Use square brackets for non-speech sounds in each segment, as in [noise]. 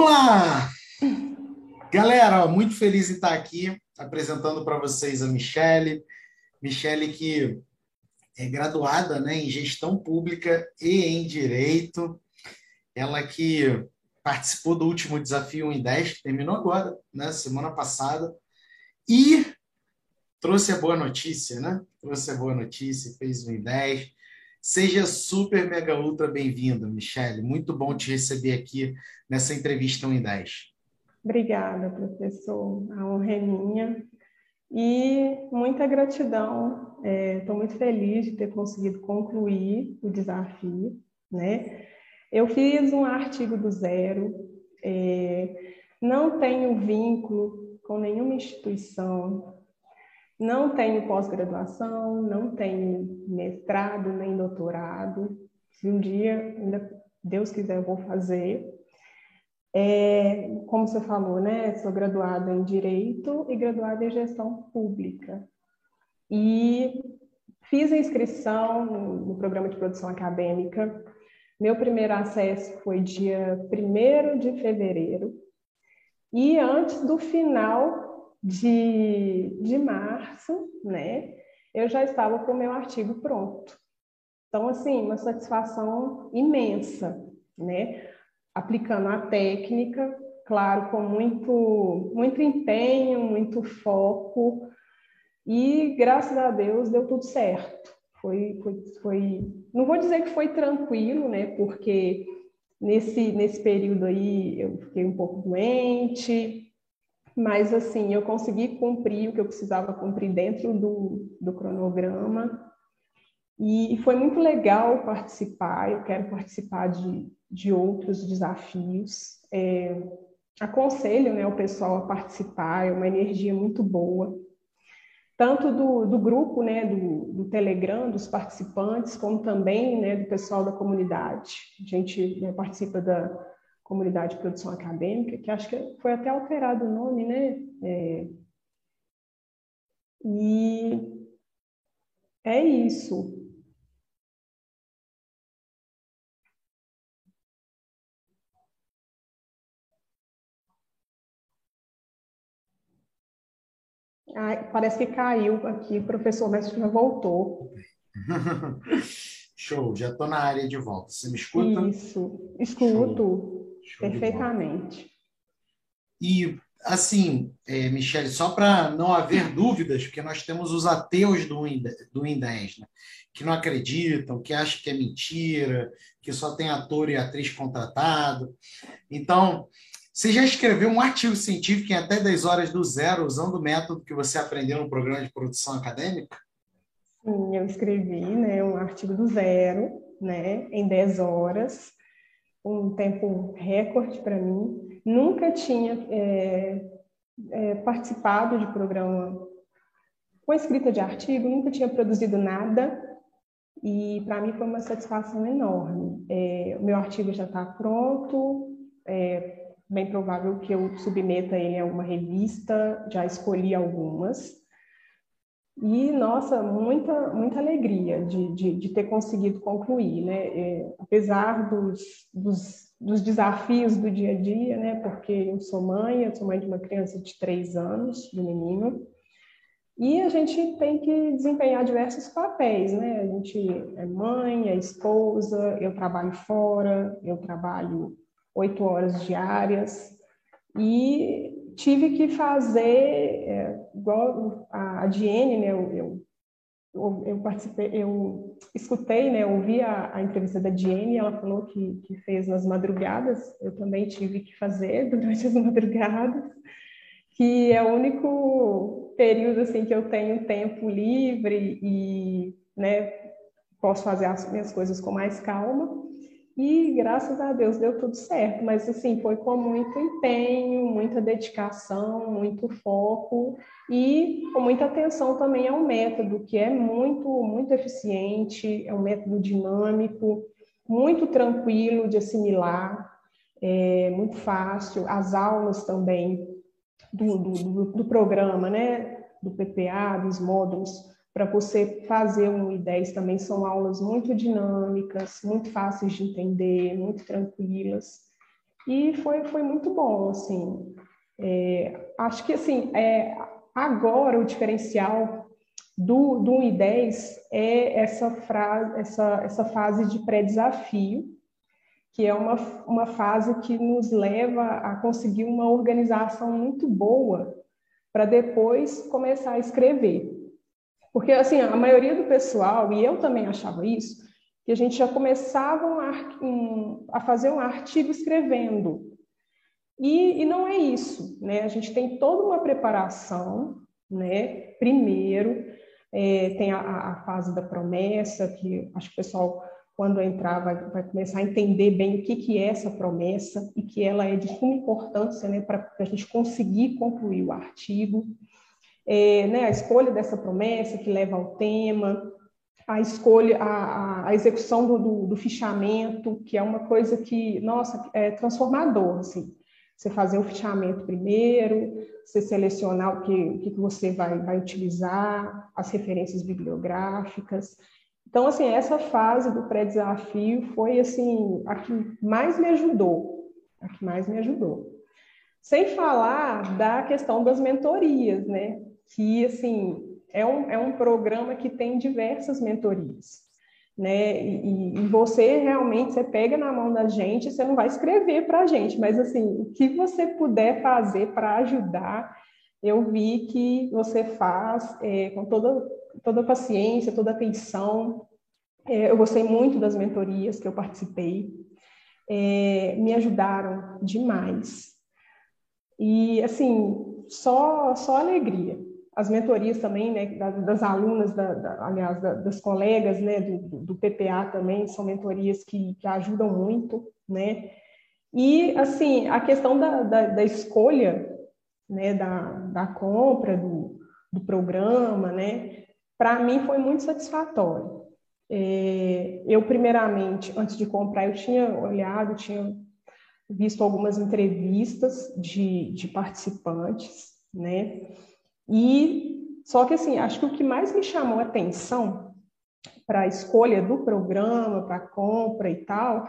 Vamos lá! Galera, muito feliz em estar aqui apresentando para vocês a Michele. Michele que é graduada né, em gestão pública e em direito. Ela que participou do último desafio 1 em 10, que terminou agora, né, semana passada, e trouxe a boa notícia, né? Trouxe a boa notícia, fez 1 em 10. Seja super, mega, ultra bem-vinda, Michele. Muito bom te receber aqui nessa entrevista 1 em 10. Obrigada, professor. A honra é minha. E muita gratidão. Estou é, muito feliz de ter conseguido concluir o desafio. Né? Eu fiz um artigo do zero, é, não tenho vínculo com nenhuma instituição, não tenho pós-graduação, não tenho mestrado nem doutorado. Se um dia, ainda Deus quiser, eu vou fazer. É, como você falou, né? Sou graduada em Direito e graduada em Gestão Pública. E fiz a inscrição no, no programa de produção acadêmica. Meu primeiro acesso foi dia 1 de fevereiro. E antes do final de, de março, né, eu já estava com o meu artigo pronto. Então, assim, uma satisfação imensa, né? Aplicando a técnica, claro, com muito, muito empenho, muito foco, e graças a Deus deu tudo certo. Foi, foi, foi, não vou dizer que foi tranquilo, né? Porque nesse, nesse período aí eu fiquei um pouco doente, mas assim, eu consegui cumprir o que eu precisava cumprir dentro do, do cronograma. E, foi muito legal participar, eu quero participar de, de outros desafios. É, aconselho né, o pessoal a participar, é uma energia muito boa. Tanto do, do grupo, né, do, do Telegram, dos participantes, como também né, do pessoal da comunidade. A gente né, participa da, Comunidade de Produção Acadêmica, que acho que foi até alterado o nome, né? É... E é isso. Ai, parece que caiu aqui, o professor Mestre já voltou. [laughs] Show, já estou na área de volta. Você me escuta? Isso, escuto. Show. Perfeitamente. E, assim, é, Michele, só para não haver [laughs] dúvidas, porque nós temos os ateus do, do Indés, né? que não acreditam, que acham que é mentira, que só tem ator e atriz contratado. Então, você já escreveu um artigo científico em até 10 horas do zero, usando o método que você aprendeu no programa de produção acadêmica? Sim, eu escrevi né, um artigo do zero, né, em 10 horas um tempo recorde para mim. Nunca tinha é, é, participado de programa com escrita de artigo, nunca tinha produzido nada e para mim foi uma satisfação enorme. É, o meu artigo já está pronto, é bem provável que eu submeta ele a uma revista, já escolhi algumas. E, nossa, muita, muita alegria de, de, de ter conseguido concluir, né? É, apesar dos, dos, dos, desafios do dia a dia, né? Porque eu sou mãe, eu sou mãe de uma criança de três anos, de menino, e a gente tem que desempenhar diversos papéis, né? A gente é mãe, é esposa, eu trabalho fora, eu trabalho oito horas diárias, e tive que fazer, é, igual a, a Diene, né, eu, eu, eu, participei, eu escutei, né, ouvi a, a entrevista da Diene, ela falou que, que fez nas madrugadas, eu também tive que fazer [laughs] durante as madrugadas, que é o único período assim que eu tenho tempo livre e, né, posso fazer as minhas coisas com mais calma. E graças a Deus deu tudo certo, mas assim, foi com muito empenho, muita dedicação, muito foco e com muita atenção também ao método, que é muito, muito eficiente, é um método dinâmico, muito tranquilo de assimilar, é muito fácil. As aulas também do, do, do programa, né? Do PPA, dos módulos, para você fazer um I10 também são aulas muito dinâmicas, muito fáceis de entender, muito tranquilas. e foi, foi muito bom, assim. É, acho que, assim, é, agora o diferencial do, do 1 e 10 é essa, frase, essa, essa fase de pré-desafio, que é uma, uma fase que nos leva a conseguir uma organização muito boa para depois começar a escrever. Porque, assim, a maioria do pessoal, e eu também achava isso, que a gente já começava um, um, a fazer um artigo escrevendo. E, e não é isso, né? A gente tem toda uma preparação, né? Primeiro, é, tem a, a, fase da promessa, que acho que o pessoal, quando entrar, vai, vai começar a entender bem o que, que é essa promessa e que ela é de suma importância né, para a gente conseguir concluir o artigo. É, né, a escolha dessa promessa que leva ao tema, a escolha, a, a execução do, do, do, fichamento, que é uma coisa que, nossa, é transformador, assim. Você fazer o fichamento primeiro, você selecionar o que, o que você vai, vai utilizar, as referências bibliográficas. Então, assim, essa fase do pré-desafio foi, assim, a que mais me ajudou, a que mais me ajudou. Sem falar da questão das mentorias, né? Que, assim, é um, é um programa que tem diversas mentorias né? E, e, você realmente você pega na mão da gente, você não vai escrever para a gente, mas assim, o que você puder fazer para ajudar, eu vi que você faz é, com toda toda paciência, toda atenção. É, eu gostei muito das mentorias que eu participei, é, me ajudaram demais. E assim, só só alegria as mentorias também, né, das, das alunas, da, da, aliás, da, das colegas, né, do, do, PPA também, são mentorias que, que ajudam muito, né, e, assim, a questão da, da, escolha, né, da, da compra do, do programa, né, para mim foi muito satisfatório. É, eu, primeiramente, antes de comprar, eu tinha olhado, tinha visto algumas entrevistas de, de participantes, né, e só que assim, acho que o que mais me chamou a atenção para a escolha do programa, para a compra e tal,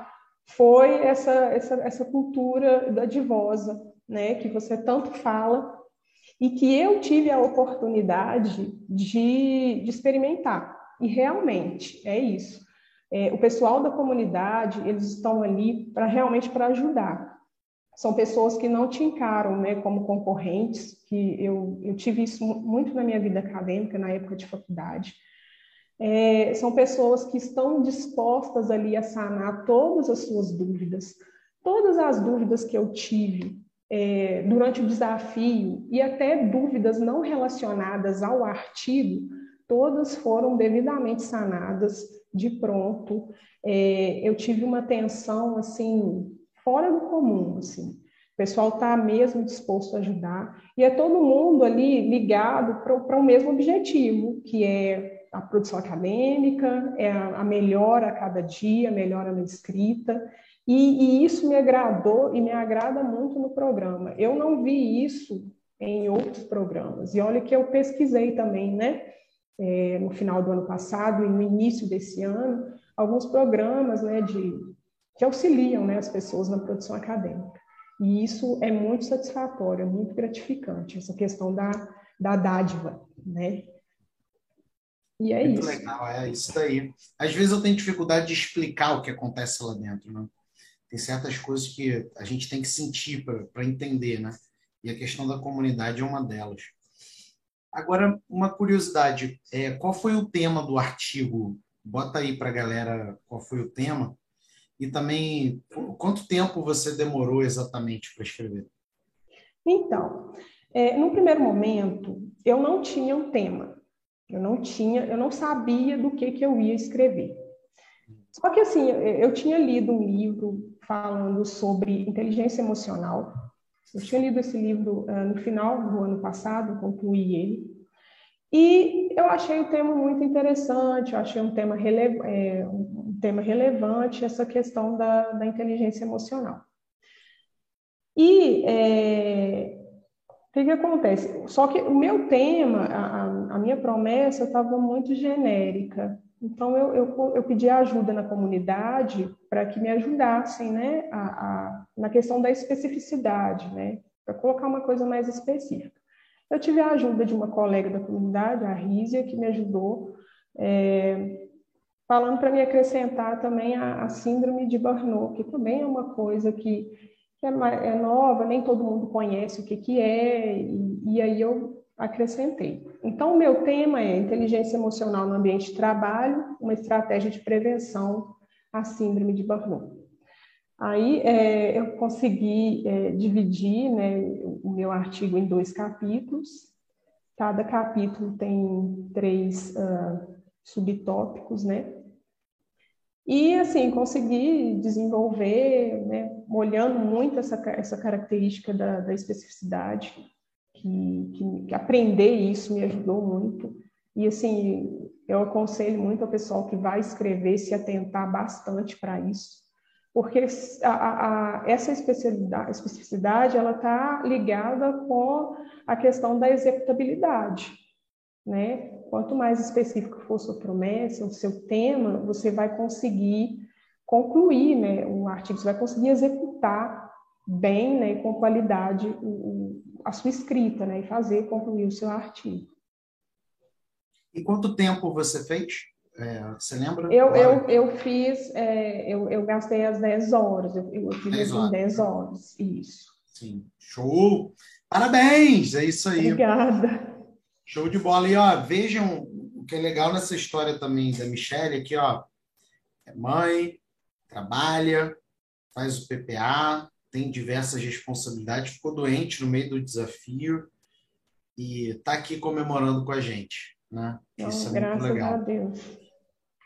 foi essa, essa, essa cultura da divosa, né, que você tanto fala e que eu tive a oportunidade de, de experimentar. E realmente é isso. É, o pessoal da comunidade, eles estão ali para realmente para ajudar são pessoas que não te encaram né, como concorrentes, que eu, eu tive isso muito na minha vida acadêmica, na época de faculdade. É, são pessoas que estão dispostas ali a sanar todas as suas dúvidas. Todas as dúvidas que eu tive é, durante o desafio e até dúvidas não relacionadas ao artigo, todas foram devidamente sanadas de pronto. É, eu tive uma atenção assim fora do comum, assim. O pessoal está mesmo disposto a ajudar e é todo mundo ali ligado para o mesmo objetivo, que é a produção acadêmica, é a, a melhora a cada dia, a melhora na escrita, e, e, isso me agradou e me agrada muito no programa. Eu não vi isso em outros programas, e olha que eu pesquisei também, né? É, no final do ano passado e no início desse ano, alguns programas né, de que auxiliam né, as pessoas na produção acadêmica. E isso é muito satisfatório, é muito gratificante, essa questão da, da dádiva, né? E é muito isso. legal, é isso daí. Às vezes eu tenho dificuldade de explicar o que acontece lá dentro, né? Tem certas coisas que a gente tem que sentir para entender, né? E a questão da comunidade é uma delas. Agora, uma curiosidade, é, qual foi o tema do artigo? Bota aí para a galera qual foi o tema e também, quanto tempo você demorou exatamente para escrever? Então, é, no primeiro momento, eu não tinha um tema. Eu não tinha, eu não sabia do que, que eu ia escrever. Só que assim, eu tinha lido um livro falando sobre inteligência emocional. Eu tinha lido esse livro uh, no final do ano passado, concluí ele. E eu achei o tema muito interessante, eu achei um tema, rele, é, tema relevante, essa questão da, da inteligência emocional. E é, o que, que, acontece? Só que o meu tema, a, a minha promessa estava muito genérica, Então, eu, eu, eu pedi ajuda na comunidade para que me ajudassem né, a, a, na questão da especificidade, né, para colocar uma coisa mais específica. Eu tive a ajuda de uma colega da comunidade, a Rízia, que me ajudou, é, falando para me acrescentar também a, a, síndrome de Barnot, que também é uma coisa que, que é, é, nova, nem todo mundo conhece o que, que é, e, e aí eu acrescentei. Então, o meu tema é inteligência emocional no ambiente de trabalho, uma estratégia de prevenção à síndrome de Barnot. Aí é, eu consegui é, dividir né, o meu artigo em dois capítulos. Cada capítulo tem três uh, subtópicos, né? E, assim, consegui desenvolver, né, olhando muito essa, essa característica da, da especificidade, que, que, que aprender isso me ajudou muito. E, assim, eu aconselho muito ao pessoal que vai escrever se atentar bastante para isso, porque a, a, essa especialidade, especificidade ela está ligada com a questão da executabilidade, né? Quanto mais específico for sua promessa, o seu tema, você vai conseguir concluir, né? O artigo você vai conseguir executar bem, né? Com qualidade o, a sua escrita, né? E fazer concluir o seu artigo. E quanto tempo você fez? É, você lembra? Eu, eu, eu fiz, é, eu, eu gastei as 10 horas, eu, eu fiz 10 horas. 10 horas, isso. Sim, show! Parabéns! É isso aí. Obrigada. Show de bola. E ó, vejam o que é legal nessa história também da Michelle aqui, ó. É mãe, trabalha, faz o PPA, tem diversas responsabilidades, ficou doente no meio do desafio e está aqui comemorando com a gente. Né? Isso é muito legal. a Deus.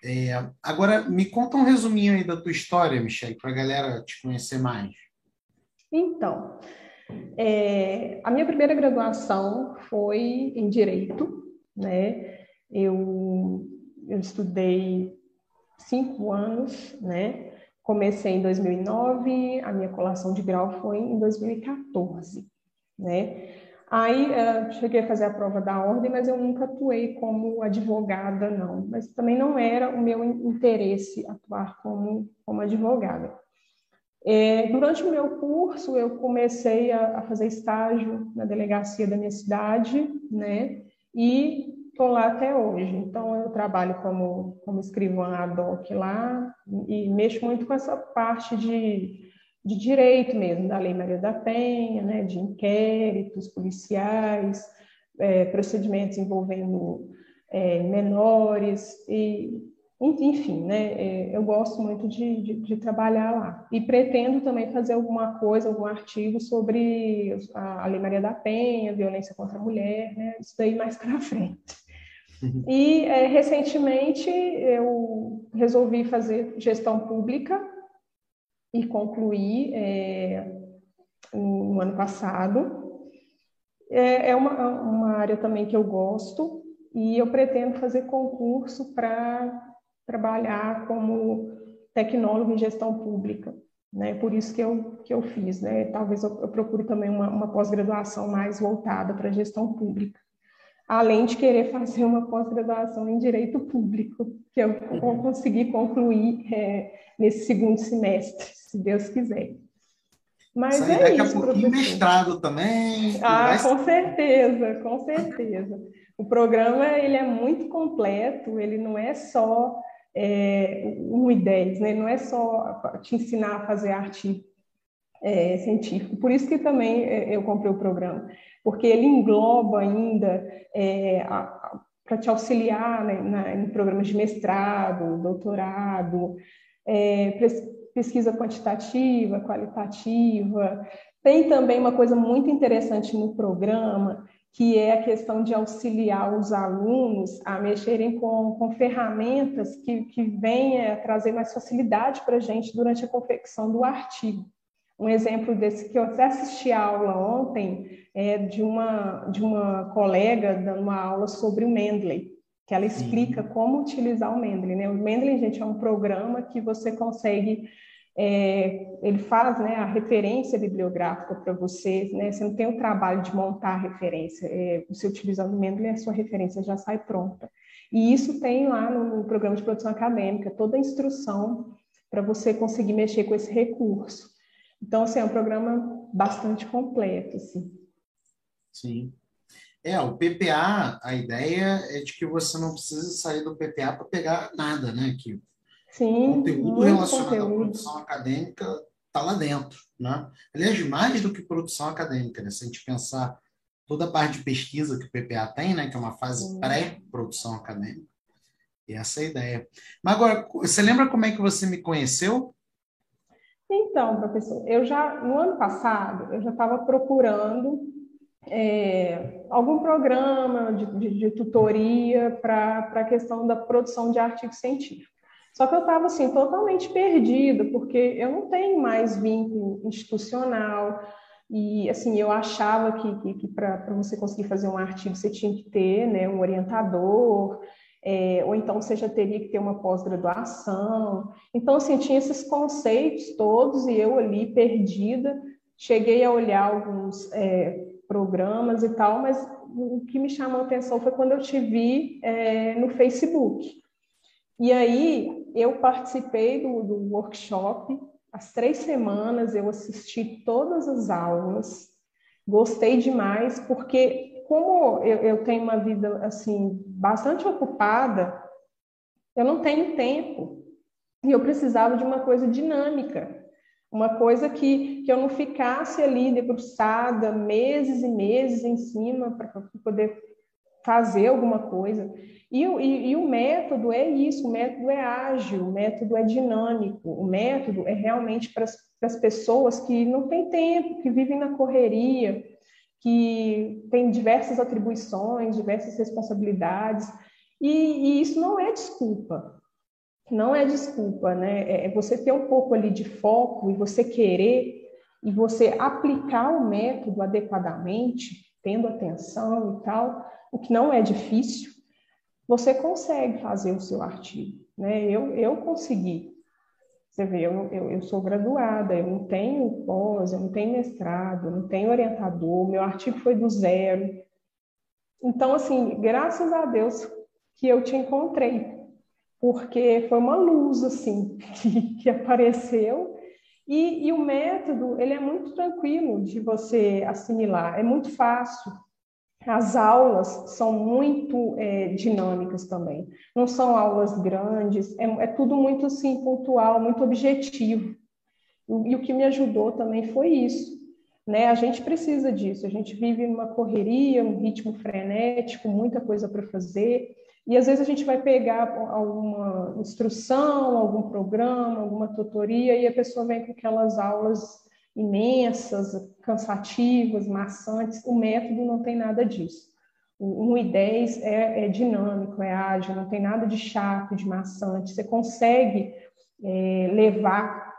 É, agora, me conta um resuminho aí da tua história, Michelle, para a galera te conhecer mais. Então, é, a minha primeira graduação foi em Direito, né? Eu, eu estudei cinco anos, né? Comecei em 2009, a minha colação de grau foi em 2014, né? Aí uh, cheguei a fazer a prova da ordem, mas eu nunca atuei como advogada, não. Mas também não era o meu interesse atuar como, como advogada. É, durante o meu curso, eu comecei a, a, fazer estágio na delegacia da minha cidade, né? E estou lá até hoje. Então, eu trabalho como, como escrivã ad hoc lá e mexo muito com essa parte de, de direito mesmo, da Lei Maria da Penha, né, de inquéritos policiais, é, procedimentos envolvendo é, menores, e, enfim, né, é, eu gosto muito de, de, de, trabalhar lá. E pretendo também fazer alguma coisa, algum artigo sobre a, a Lei Maria da Penha, violência contra a mulher, né, isso daí mais [laughs] para frente. E é, recentemente eu resolvi fazer gestão pública e concluí é, no ano passado. É, é uma, uma área também que eu gosto e eu pretendo fazer concurso para trabalhar como tecnólogo em gestão pública. Né? Por isso que eu, que eu fiz. Né? Talvez eu, eu procure também uma, uma pós-graduação mais voltada para gestão pública além de querer [laughs] fazer uma pós-graduação em Direito Público, que eu vou conseguir concluir é, nesse segundo semestre, se Deus quiser. Mas isso é daqui isso, a pouquinho mestrado também. Ah, com certeza, com certeza. O programa ele é muito completo, ele não é só é, 1 e 10, né? não é só te ensinar a fazer arte é, científico. Por isso que também é, eu comprei o programa, porque ele engloba ainda é, para te auxiliar né, na, em programas de mestrado, doutorado, é, pesquisa quantitativa, qualitativa. Tem também uma coisa muito interessante no programa, que é a questão de auxiliar os alunos a mexerem com, com ferramentas que, que venham trazer mais facilidade para a gente durante a confecção do artigo. Um exemplo desse que eu até assisti a aula ontem é de uma, de uma colega dando uma aula sobre o Mendeley, que ela explica Sim. como utilizar o Mendeley. Né? O Mendeley, gente, é um programa que você consegue, é, ele faz né, a referência bibliográfica para você, né? você não tem o trabalho de montar a referência, é, você utilizando o Mendeley, a sua referência já sai pronta. E isso tem lá no programa de produção acadêmica, toda a instrução para você conseguir mexer com esse recurso. Então, assim, é um programa bastante completo, assim. Sim. É, o PPA, a ideia é de que você não precisa sair do PPA para pegar nada, né? Que Sim, conteúdo relacionado conteúdo. à produção acadêmica está lá dentro, né? Aliás, mais do que produção acadêmica, né? Se a gente pensar toda a parte de pesquisa que o PPA tem, né? Que é uma fase pré-produção acadêmica. E essa é a ideia. Mas agora, você lembra como é que você me conheceu? Então, professor, eu já, no ano passado, eu já estava procurando é, algum programa de, de, de tutoria para a questão da produção de artigo científico. Só que eu estava assim totalmente perdida, porque eu não tenho mais vínculo institucional e assim eu achava que, que, que para você conseguir fazer um artigo você tinha que ter né, um orientador, é, ou então você já teria que ter uma pós-graduação. Então assim tinha esses conceitos todos e eu ali perdida cheguei a olhar alguns é, programas e tal, mas o que me chamou a atenção foi quando eu te vi é, no Facebook. E aí eu participei do, do workshop, as três semanas eu assisti todas as aulas, gostei demais, porque como eu, eu tenho uma vida assim bastante ocupada, eu não tenho tempo e eu precisava de uma coisa dinâmica. Uma coisa que, que eu não ficasse ali debruçada meses e meses em cima para poder fazer alguma coisa. E, e, e, o método é isso, o método é ágil, o método é dinâmico, o método é realmente para as pessoas que não têm tempo, que vivem na correria, que têm diversas atribuições, diversas responsabilidades, e, e isso não é desculpa não é desculpa, né? É, é você ter um pouco ali de foco e você querer e você aplicar o método adequadamente, tendo atenção e tal, o que não é difícil, você consegue fazer o seu artigo, né? Eu, eu consegui. Você vê, eu, eu, eu sou graduada, eu não tenho pós, eu não tenho mestrado, eu não tenho orientador, meu artigo foi do zero. Então, assim, graças a Deus que eu te encontrei, porque foi uma luz assim [laughs] que, que apareceu e, e, o método ele é muito tranquilo de você assimilar, é muito fácil. As aulas são muito é, dinâmicas também, não são aulas grandes, é, é, tudo muito assim pontual, muito objetivo. E, e o que me ajudou também foi isso. Né? A gente precisa disso, a gente vive numa correria, um ritmo frenético, muita coisa para fazer. E às vezes a gente vai pegar alguma instrução, algum programa, alguma tutoria, e a pessoa vem com aquelas aulas imensas, cansativas, maçantes. O método não tem nada disso. O 1 e 10 é, é dinâmico, é ágil, não tem nada de chato, de maçante. Você consegue é, levar,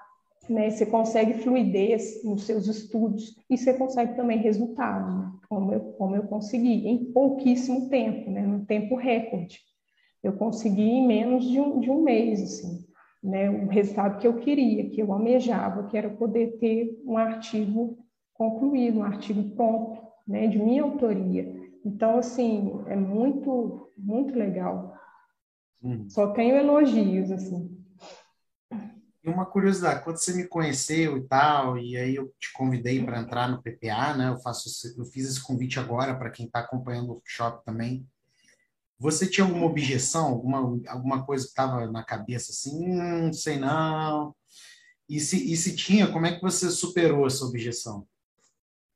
né? você consegue fluidez nos seus estudos e você consegue também resultado. Né? como eu, como eu consegui, em pouquíssimo tempo, né, num tempo recorde. Eu consegui em menos de um, de um mês, assim, né, o resultado que eu queria, que eu almejava, que era poder ter um artigo concluído, um artigo pronto, né, de minha autoria. Então, assim, é muito, muito legal. Hum. Só tenho elogios, assim. E uma curiosidade, quando você me conheceu e tal, e aí eu te convidei para entrar no PPA, né? Eu faço, eu fiz esse convite agora para quem está acompanhando o workshop também. Você tinha alguma objeção, alguma, alguma coisa que estava na cabeça assim, hum, não sei não. E se, e se tinha, como é que você superou essa objeção?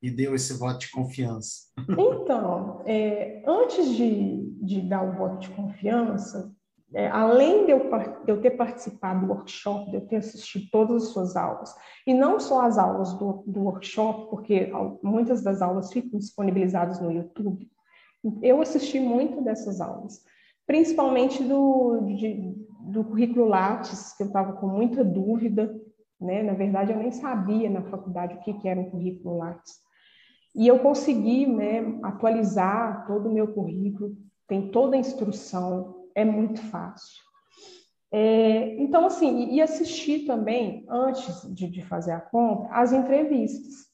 E deu esse voto de confiança? Então, é, antes de, de dar o voto de confiança, é, além de eu, de eu, ter participado do workshop, de eu ter assistido todas as suas aulas, e não só as aulas do, do workshop, porque muitas das aulas ficam disponibilizadas no YouTube, eu assisti muito dessas aulas, principalmente do, de, do currículo Lattes, que eu estava com muita dúvida, né? na verdade eu nem sabia na faculdade o que, que era um currículo Lattes. E eu consegui né, atualizar todo o meu currículo, tem toda a instrução, é muito fácil. É, então, assim, e assistir também, antes de, de fazer a compra, as entrevistas.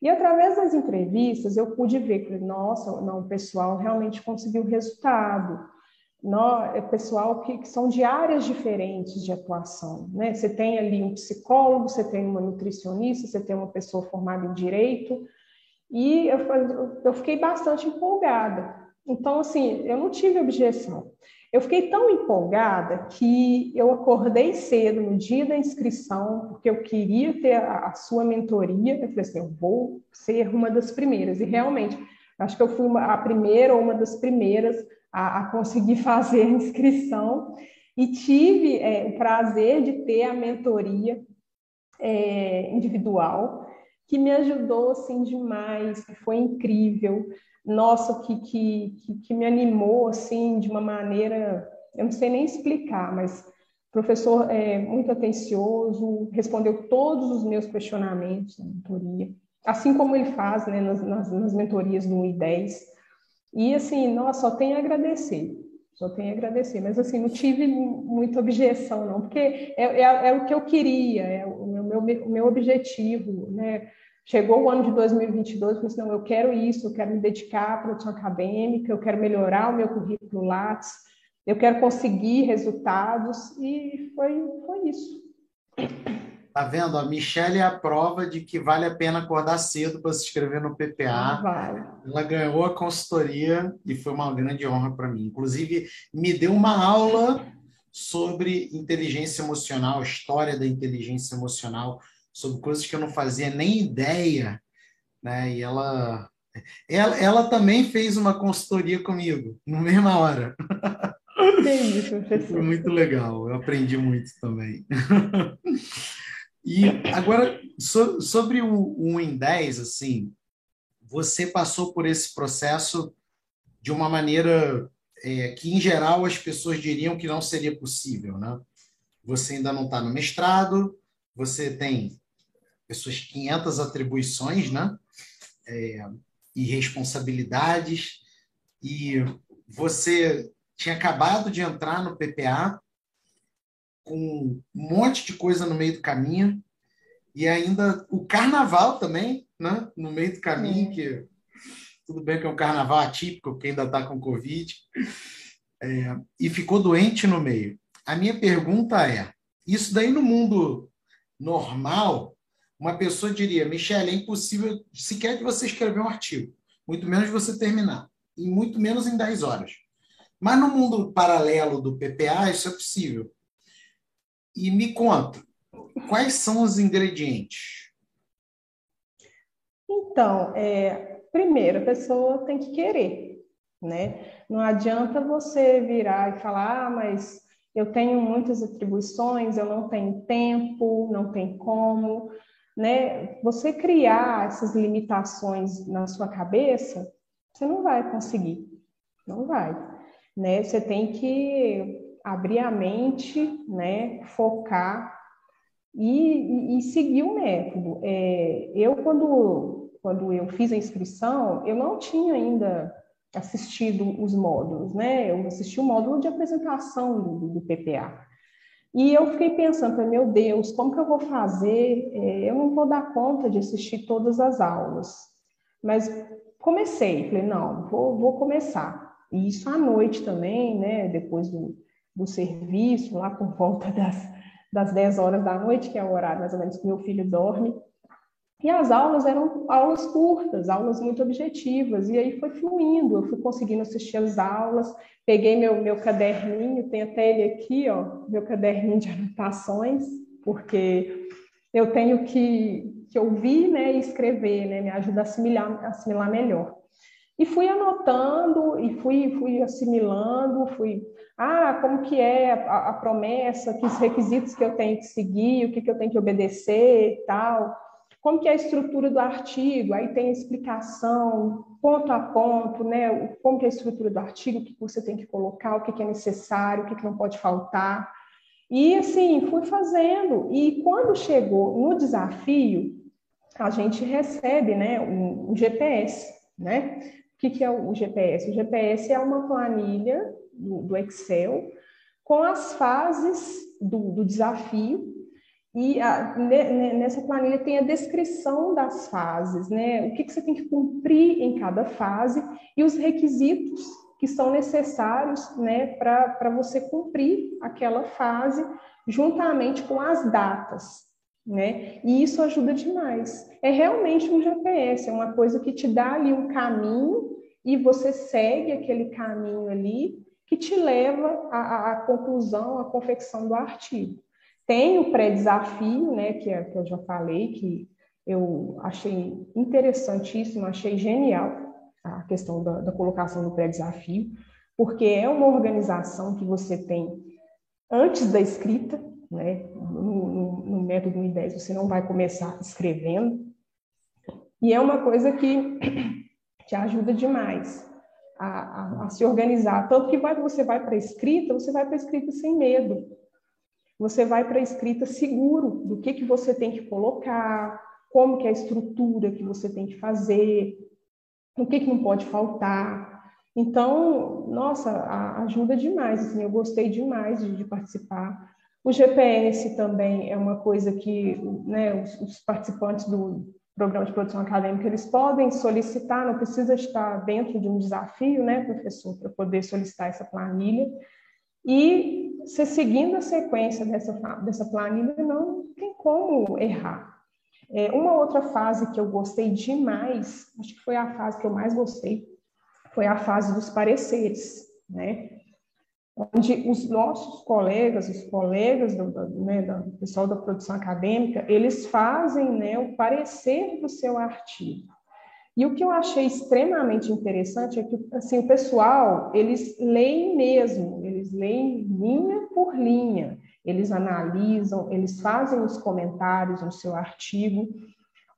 E através das entrevistas eu pude ver que, nossa, não, o pessoal realmente conseguiu resultado. é pessoal que, que, são de áreas diferentes de atuação. Né? Você tem ali um psicólogo, você tem uma nutricionista, você tem uma pessoa formada em direito, e eu, eu fiquei bastante empolgada. Então, assim, eu não tive objeção. Eu fiquei tão empolgada que eu acordei cedo no dia da inscrição, porque eu queria ter a, a sua mentoria. Eu falei assim: eu vou ser uma das primeiras. E realmente, acho que eu fui uma, a primeira ou uma das primeiras a, a conseguir [laughs] fazer a inscrição. E tive é, o prazer de ter a mentoria é, individual, que me ajudou assim demais, que foi incrível nossa, que, que, que, me animou assim de uma maneira, eu não sei nem explicar, mas professor é muito atencioso, respondeu todos os meus questionamentos na mentoria, assim como ele faz né, nas, nas, nas mentorias do 1 e 10. E assim, nossa, só tenho a agradecer, só tenho a agradecer, mas assim, não tive muita objeção, não, porque é, é, é o que eu queria, é o meu, o meu objetivo, né? Chegou o ano de 2022, eu falei assim, não, eu quero isso, eu quero me dedicar à produção acadêmica, eu quero melhorar o meu currículo Lattes, eu quero conseguir resultados, e foi, foi isso. Tá vendo? A Michelle é a prova de que vale a pena acordar cedo para se inscrever no PPA. Vale. Ela ganhou a consultoria e foi uma grande honra para mim. Inclusive, me deu uma aula sobre inteligência emocional, história da inteligência emocional sobre coisas que eu não fazia nem ideia, né? E ela, ela, ela também fez uma consultoria comigo, na mesma hora. Professor. Foi muito legal, eu aprendi muito também. E agora, so, sobre o 1 em 10, assim, você passou por esse processo de uma maneira é, que, em geral, as pessoas diriam que não seria possível, né? Você ainda não está no mestrado, você tem as suas 500 atribuições, né? É, e responsabilidades, e você tinha acabado de entrar no PPA com um monte de coisa no meio do caminho, e ainda o carnaval também, né? No meio do caminho, que tudo bem que é um carnaval atípico, porque ainda está com Covid, é, e ficou doente no meio. A minha pergunta é: isso daí no mundo normal uma pessoa diria, Michele, é impossível sequer de você escrever um artigo, muito menos você terminar, e muito menos em 10 horas. Mas no mundo paralelo do PPA, isso é possível. E me conta, quais são os ingredientes? Então, é, primeiro, a pessoa tem que querer, né? Não adianta você virar e falar, ah, mas eu tenho muitas atribuições, eu não tenho tempo, não tem como né? Você criar essas limitações na sua cabeça, você não vai conseguir, não vai, né? Você tem que abrir a mente, né? Focar e, e, e seguir o método. É, eu quando quando eu fiz a inscrição, eu não tinha ainda assistido os módulos, né? Eu assisti o módulo de apresentação do, do PPA. E eu fiquei pensando, meu Deus, como que eu vou fazer? É, eu não vou dar conta de assistir todas as aulas. Mas comecei, falei, não, vou, vou começar. E isso à noite também, né? Depois do, do serviço, lá por volta [laughs] das, das 10 horas da noite, que é o horário mais ou menos que meu filho dorme. E as aulas eram aulas curtas, aulas muito objetivas, e aí foi fluindo, eu fui conseguindo assistir as aulas, peguei meu, meu caderninho, tem até ele aqui, ó, meu caderninho de [laughs] anotações, porque eu tenho que, que ouvir né, e escrever, né, me ajuda a assimilar, assimilar melhor. E fui anotando e fui, fui assimilando, fui, ah, como que é a, a promessa, que os requisitos que eu tenho que seguir, o que, que eu tenho que obedecer e tal como que é a estrutura do artigo, aí tem a explicação, ponto a ponto, né? Como que é a estrutura do artigo, o que você tem que colocar, o que é necessário, o que não pode faltar. E assim, fui fazendo. E quando chegou no desafio, a gente recebe né, um, GPS, né? O que, que é o GPS? O GPS é uma planilha do, do Excel com as fases do, do desafio e a, nessa planilha tem a descrição das fases, né? O que, que você tem que cumprir em cada fase e os requisitos que são necessários né, para você cumprir aquela fase juntamente com as datas. Né? E isso ajuda demais. É realmente um GPS, é uma coisa que te dá ali um caminho e você segue aquele caminho ali que te leva à conclusão, à confecção do artigo. Tem o pré-desafio, né, que, é, que eu já falei, que eu achei interessantíssimo, achei genial a questão da, da colocação do pré-desafio, porque é uma organização que você tem antes da escrita, né? No, no, no método 10 você não vai começar escrevendo, e é uma coisa que te ajuda demais a, a, a se organizar. Tanto que vai, você vai para a escrita, você vai para a escrita sem medo. Você vai para a escrita seguro do que, que você tem que colocar, como que é a estrutura que você tem que fazer, o que, que não pode faltar. Então, nossa, ajuda demais. Assim, eu gostei demais de, de, participar. O GPS também é uma coisa que né, os, os, participantes do programa de produção acadêmica eles podem solicitar, não precisa estar dentro de um desafio, né, professor, para poder solicitar essa planilha. E se seguindo a sequência dessa, dessa planilha, não tem como errar. É, uma outra fase que eu gostei demais, acho que foi a fase que eu mais gostei, foi a fase dos pareceres, né? Onde os nossos colegas, os colegas do, né, do pessoal da produção acadêmica, eles fazem né, o parecer do seu artigo. E o que eu achei extremamente interessante é que assim, o pessoal, eles leem mesmo, eles leem linha por linha eles analisam, eles fazem os comentários no seu artigo,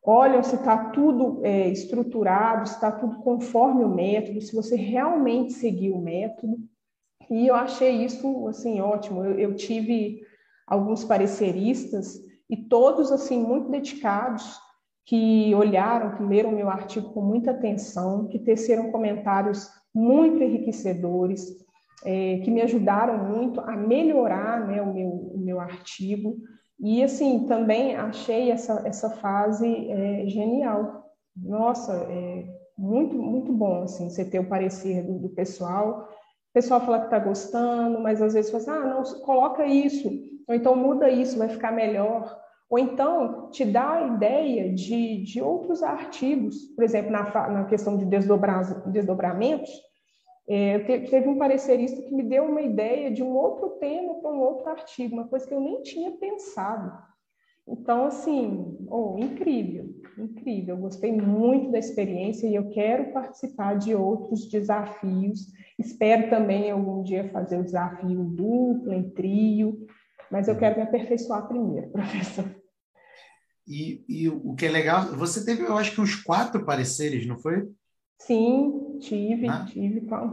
olham se está tudo é, estruturado, se está tudo conforme o método, se você realmente seguiu o método. E eu achei isso assim ótimo. Eu, eu tive alguns pareceristas e todos assim muito dedicados que olharam, que leram meu artigo com muita atenção, que teceram comentários muito enriquecedores, é, que me ajudaram muito a melhorar né, o, meu, o meu artigo. E, assim, também achei essa, essa fase é, genial. Nossa, é muito, muito bom, assim, você ter o parecer do, do pessoal. O pessoal fala que está gostando, mas às vezes fala assim, ah, não, coloca isso, ou então muda isso, vai ficar melhor. Ou então te dá a ideia de, de outros artigos, por exemplo, na, na questão de desdobramentos, é, teve um parecerista que me deu uma ideia de um outro tema para um outro artigo, uma coisa que eu nem tinha pensado. Então, assim, oh, incrível, incrível. Eu gostei muito da experiência e eu quero participar de outros desafios. Espero também algum dia fazer o desafio duplo, em trio, mas eu quero me aperfeiçoar primeiro, [laughs] professor. E, e o que é legal, você teve, eu acho que uns quatro pareceres, não foi? Sim, tive, ah, tive quatro,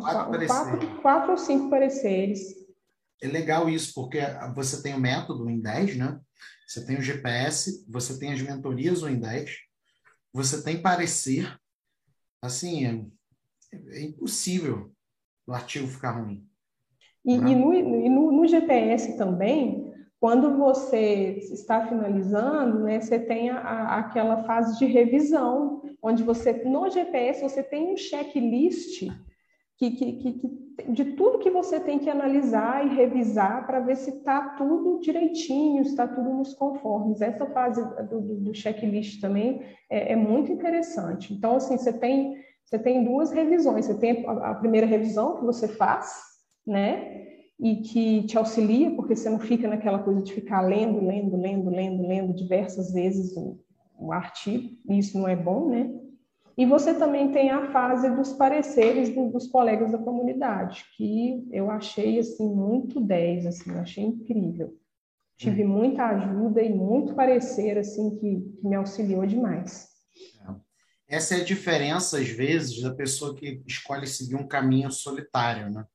quatro, quatro, ou cinco pareceres. É legal isso, porque você tem o método em 10, né? Você tem o GPS, você tem as mentorias em 10, você tem parecer. Assim, é, é impossível o artigo ficar ruim. E, né? e, no, e no, no GPS também, quando você está finalizando, né, você tem a, aquela fase de revisão, onde você, no GPS, você tem um checklist que, que, que, de tudo que você tem que analisar e revisar para ver se está tudo direitinho, se está tudo nos conformes. Essa fase do, do checklist também é, é, muito interessante. Então, assim, você tem, você tem duas revisões. Você tem a, a primeira revisão que você faz, né? E que te auxilia, porque você não fica naquela coisa de ficar lendo, lendo, lendo, lendo, lendo diversas vezes o, o artigo, e isso não é bom, né? E você também tem a fase dos pareceres dos colegas da comunidade, que eu achei assim muito 10, assim, achei incrível. Tive hum. muita ajuda e muito parecer assim que, que me auxiliou demais. É. Essa é a diferença às vezes da pessoa que escolhe seguir um caminho solitário, né?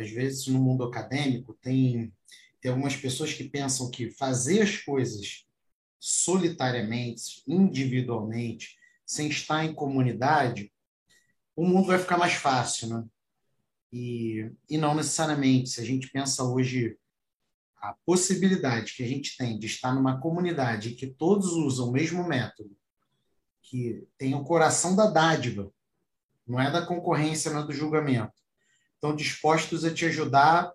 Às vezes no mundo acadêmico tem tem algumas pessoas que pensam que fazer as coisas solitariamente, individualmente, sem estar em comunidade, o mundo vai ficar mais fácil, né? E, e não necessariamente. Se a gente pensa hoje a possibilidade que a gente tem de estar numa comunidade que todos usam o mesmo método, que tem o coração da dádiva, não é da concorrência, não é do julgamento, estão dispostos a te ajudar,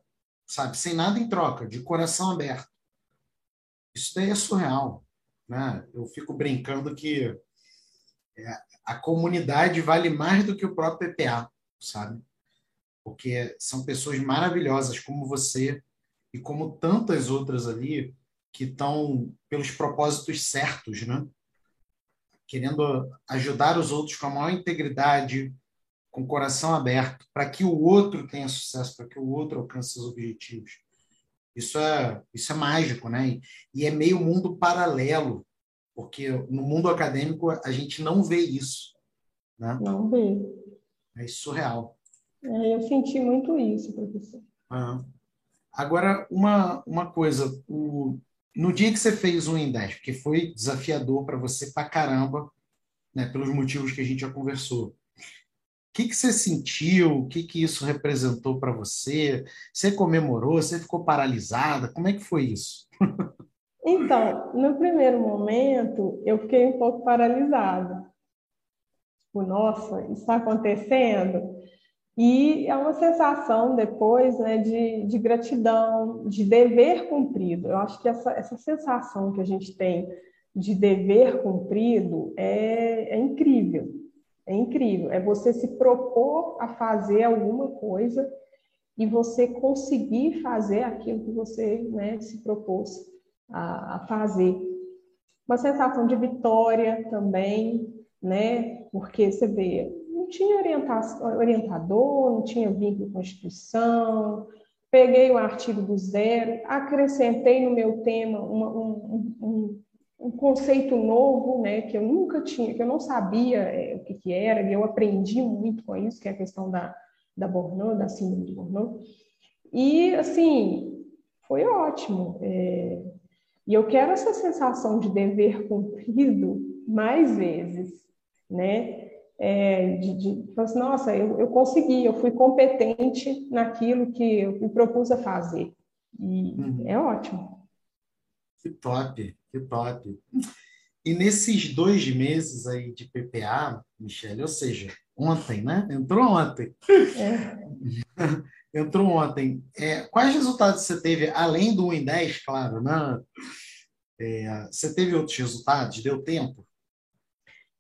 sabe, sem nada em troca, de coração aberto. Isso daí é surreal. Né? Eu fico brincando que é, a comunidade vale mais do que o próprio PPA, sabe? Porque são pessoas maravilhosas como você e como tantas outras ali que estão pelos propósitos certos, né? Querendo ajudar os outros com a maior integridade, com o coração aberto, para que o outro tenha sucesso, para que o outro alcance seus objetivos. Isso é, isso é mágico, né? E é meio mundo paralelo, porque no mundo acadêmico a gente não vê isso. Né? Não vê. É surreal. É, eu senti muito isso, professor. Ah. Agora, uma, uma coisa, o, no dia que você fez um em 10, porque foi desafiador para você para caramba, né, pelos motivos que a gente já conversou, que, que você sentiu? O que, que isso representou para você? Você comemorou? Você ficou paralisada? Como é que foi isso? Então, no primeiro momento, eu fiquei um pouco paralisada. Tipo, nossa, isso está acontecendo? E é uma sensação depois né, de, de gratidão, de dever cumprido. Eu acho que essa, essa sensação que a gente tem de dever cumprido é, é incrível. É incrível. É você se propor a fazer alguma coisa e você conseguir fazer aquilo que você né, se propôs a, a fazer. Uma sensação de vitória também, né? Porque você vê, não tinha orientador, não tinha vínculo com a instituição, peguei o artigo do zero, acrescentei no meu tema uma, um, um, um, conceito novo, né, que eu nunca tinha, que eu não sabia é, o que, que, era, e eu aprendi muito com isso, que é a questão da, da Bornand, da síndrome de Bornand. E, assim, foi ótimo. É, e eu quero essa sensação de dever cumprido mais vezes, né? É, de, de assim, nossa, eu, eu consegui, eu fui competente naquilo que eu me propus a fazer. E uhum. é ótimo. Que top, que top. E nesses dois meses aí de PPA, Michele, ou seja, ontem, né? Entrou ontem. É. [laughs] Entrou ontem. É, quais resultados você teve, além do 1 em 10, claro, né? É, você teve outros resultados? Deu tempo?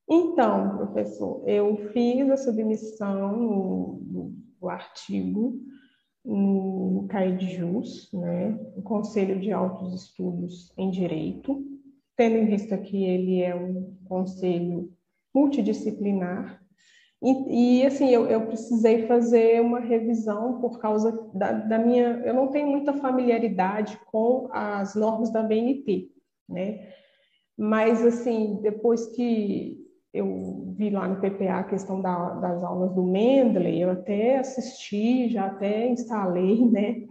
Então, professor, eu fiz a submissão no, no artigo no CAI de Jus, né, o Conselho de Altos Estudos em Direito, tendo em vista que ele é um conselho multidisciplinar, e, e assim, eu, eu, precisei fazer uma revisão por causa da, da, minha. Eu não tenho muita familiaridade com as normas da BNT, né? Mas, assim, depois que eu vi lá no PPA a questão da, das aulas do Mendeley, eu até assisti, já até instalei, [laughs] né?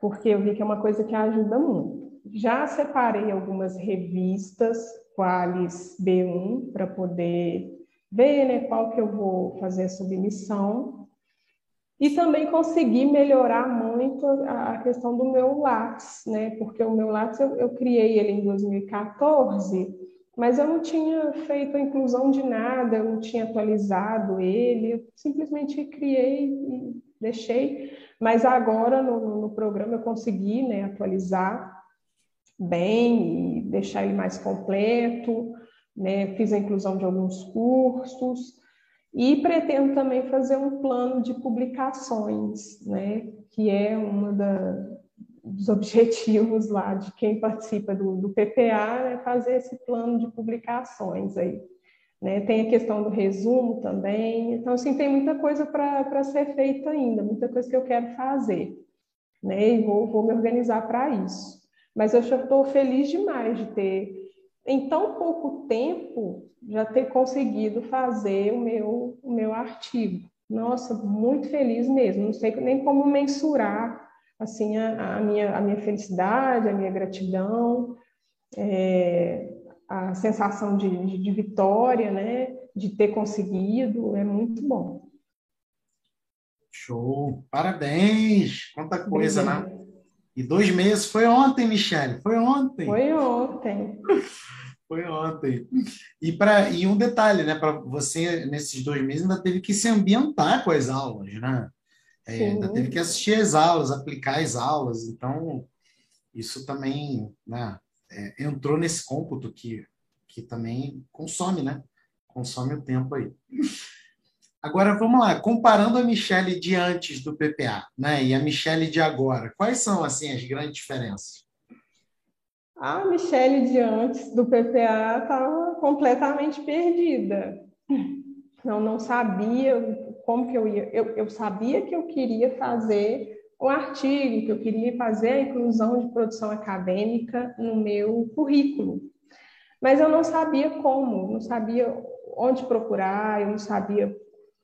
Porque eu vi que é uma coisa que ajuda muito. Já separei algumas revistas, quais B1, para poder ver né, qual que eu vou fazer a submissão. E também consegui melhorar muito a, questão do meu Lattes, né? Porque o meu Lattes eu, eu criei ele em 2014 mas eu não tinha feito a inclusão de nada, eu não tinha atualizado ele, eu simplesmente criei e deixei. Mas agora no, no programa eu consegui né, atualizar bem e deixar ele mais completo, né? fiz a inclusão de alguns cursos e pretendo também fazer um plano de publicações, né? que é uma da, dos objetivos lá de quem participa do, do PPA, né, fazer esse plano de publicações aí. Né? Tem a questão do resumo também, então, assim, tem muita coisa para ser feita ainda, muita coisa que eu quero fazer, né? E vou, vou me organizar para isso. Mas eu estou feliz demais de ter, em tão pouco tempo, já ter conseguido fazer o meu, o meu artigo. Nossa, muito feliz mesmo, não sei nem como mensurar assim a, a, minha, a minha felicidade, a minha gratidão, é, a sensação de, de, de, vitória, né, de ter conseguido, é muito bom. Show! Parabéns! Quanta coisa, né? E dois meses, foi ontem, Michele, foi ontem. Foi ontem. [laughs] foi ontem. E, pra, e um detalhe, né? Para você, nesses dois meses, ainda teve que se ambientar com as aulas, né? É, ainda teve que assistir as aulas, aplicar as aulas, então isso também né, é, entrou nesse cômputo que, que também consome, né? Consome o tempo aí. [laughs] Agora vamos lá, comparando a Michelle de antes do PPA, né, e a Michelle de agora, quais são assim as grandes diferenças? A Michelle de antes do PPA estava completamente perdida. Eu não sabia como que eu ia. Eu, eu sabia que eu queria fazer um artigo, que eu queria fazer a inclusão de produção acadêmica no meu currículo. Mas eu não sabia como, não sabia onde procurar, eu não sabia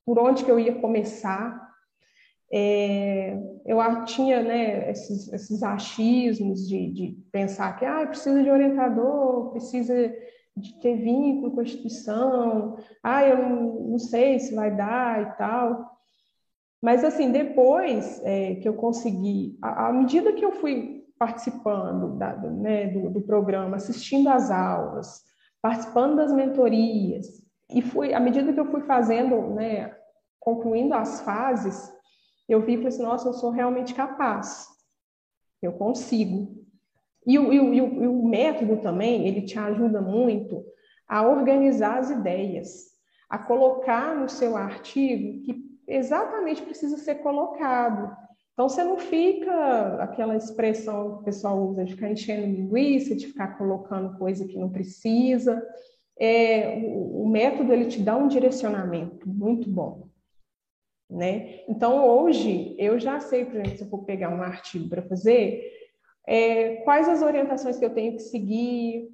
por onde que eu ia começar. É, eu tinha né, esses, esses achismos de, de pensar que ah, precisa de orientador, precisa de ter vínculo com a instituição, ah, eu não, sei se vai dar e tal. Mas, assim, depois é, que eu consegui, à, à, medida que eu fui participando da, do, né, do, do, programa, assistindo às aulas, participando das mentorias, e fui, à medida que eu fui fazendo, né, concluindo as fases, eu vi e falei assim, nossa, eu sou realmente capaz, eu consigo. E o, e o, e o método também, ele te ajuda muito a organizar as ideias, a colocar no seu artigo que exatamente precisa ser colocado. Então, você não fica, aquela expressão que o pessoal usa, de ficar enchendo linguiça, de ficar colocando coisa que não precisa. É, o, o método, ele te dá um direcionamento muito bom. Né? Então, hoje, eu já sei, por exemplo, se eu for pegar um artigo para fazer, é, quais as orientações que eu tenho que seguir,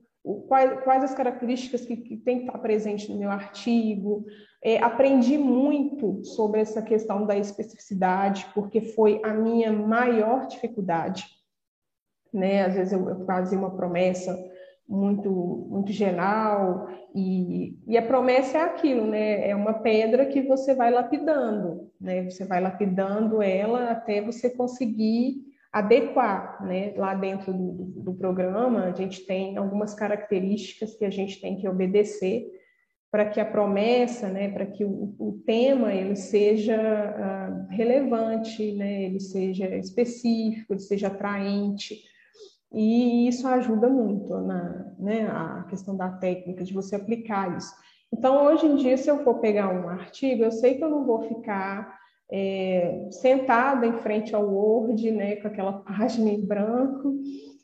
quais, quais as características que, que tem que estar presente no meu artigo. É, aprendi muito sobre essa questão da especificidade, porque foi a minha maior dificuldade. Né? Às vezes eu, eu fazia uma promessa muito muito geral e, e a promessa é aquilo, né? É uma pedra que você vai lapidando, né? Você vai lapidando ela até você conseguir adequar, né? Lá dentro do, do, programa, a gente tem algumas características que a gente tem que obedecer para que a promessa, né, para que o, o, tema ele seja uh, relevante, né, ele seja específico, ele seja atraente, e isso ajuda muito na né, a questão da técnica, de você aplicar isso. Então, hoje em dia, se eu for pegar um artigo, eu sei que eu não vou ficar é, sentada em frente ao Word, né, com aquela página em branco.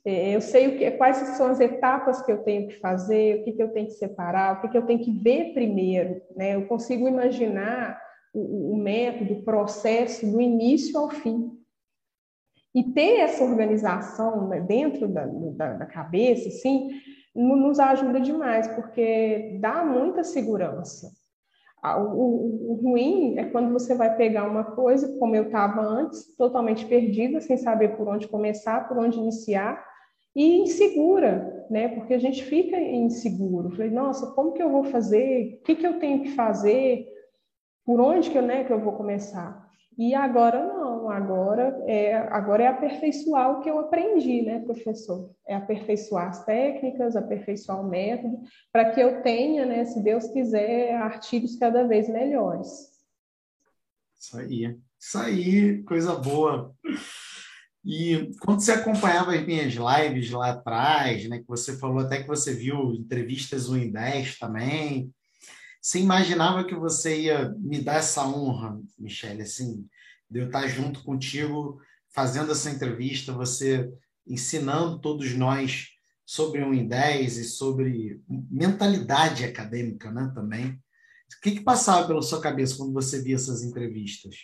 É, eu sei o que, quais são as etapas que eu tenho que fazer, o que, que eu tenho que separar, o que, que eu tenho que ver primeiro. Né? Eu consigo imaginar o, o método, o processo do início ao fim. E ter essa organização né, dentro da, da, da cabeça, assim, nos ajuda demais, porque dá muita segurança. O, o, ruim é quando você vai pegar uma coisa, como eu estava antes, totalmente perdida, sem saber por onde começar, por onde iniciar, e insegura, né? Porque a gente fica inseguro. Falei, nossa, como que eu vou fazer? O que, que eu tenho que fazer? Por onde que eu, né, que eu vou começar? E agora não, agora é, agora é aperfeiçoar o que eu aprendi, né, professor? É aperfeiçoar as técnicas, aperfeiçoar o método, para que eu tenha, né, se Deus quiser, artigos cada vez melhores. Isso aí, isso aí, coisa boa. E quando você acompanhava as minhas lives lá atrás, né, que você falou até que você viu entrevistas 1 em 10 também, você imaginava que você ia me dar essa honra, Michele, assim, de eu estar junto contigo, fazendo essa entrevista, você ensinando todos nós sobre um em 10 e sobre mentalidade acadêmica, né, também. O que, que passava pela sua cabeça quando você via essas entrevistas?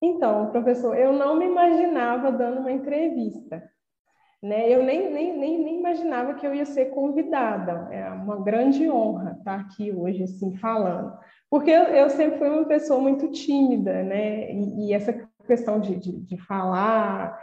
Então, professor, eu não me imaginava dando uma entrevista. Né? Eu nem, nem, nem, nem imaginava que eu ia ser convidada. É uma grande honra estar aqui hoje, assim, falando. Porque eu, eu sempre fui uma pessoa muito tímida, né? E, e essa questão de, de, de falar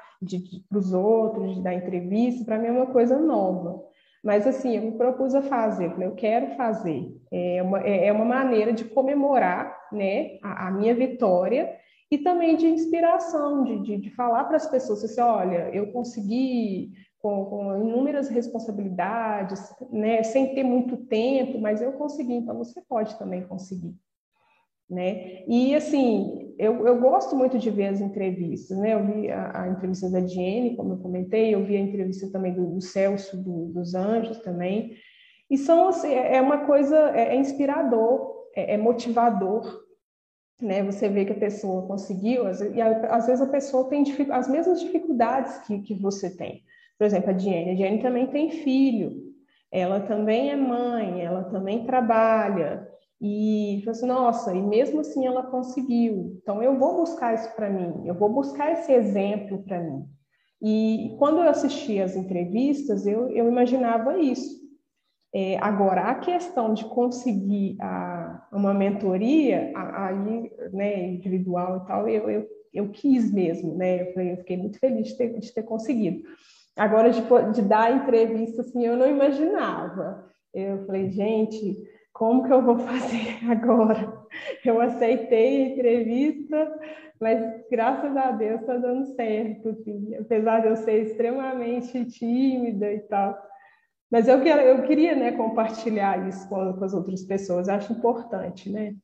para os outros, de dar entrevista, para mim é uma coisa nova. Mas, assim, eu me propus a fazer, eu quero fazer. É uma, é, é uma maneira de comemorar né, a, a minha vitória e também de inspiração, de, de, de falar para as pessoas assim, olha, eu consegui com, com, inúmeras responsabilidades, né, sem ter muito tempo, mas eu consegui, então você pode também conseguir, né? E assim, eu, eu gosto muito de ver as entrevistas, né? Eu vi a, a entrevista da Diene, como eu comentei, eu vi a entrevista também do, do Celso do, dos Anjos também. E são assim, é, é uma coisa, é, é inspirador, é, é, motivador, né? Você vê que a pessoa conseguiu, e às vezes a pessoa tem as mesmas dificuldades que, que você tem. Por exemplo, a Diene, a Diene também tem filho, ela também é mãe, ela também trabalha, e assim, nossa, e mesmo assim ela conseguiu. Então eu vou buscar isso para mim, eu vou buscar esse exemplo para mim. E quando eu assisti as entrevistas, eu, eu imaginava isso. É, agora, a questão de conseguir a, uma mentoria aí, né, individual e tal, eu, eu, eu quis mesmo, né? Eu, eu fiquei muito feliz de ter, de ter conseguido. Agora, de, de dar entrevista, assim, eu não imaginava. Eu falei, gente, como que eu vou [laughs] fazer agora? Eu aceitei a entrevista, mas graças a Deus está dando certo, assim, apesar de eu ser extremamente tímida e tal. Mas eu, quero, eu queria né, compartilhar isso com, com as outras pessoas, acho importante, né?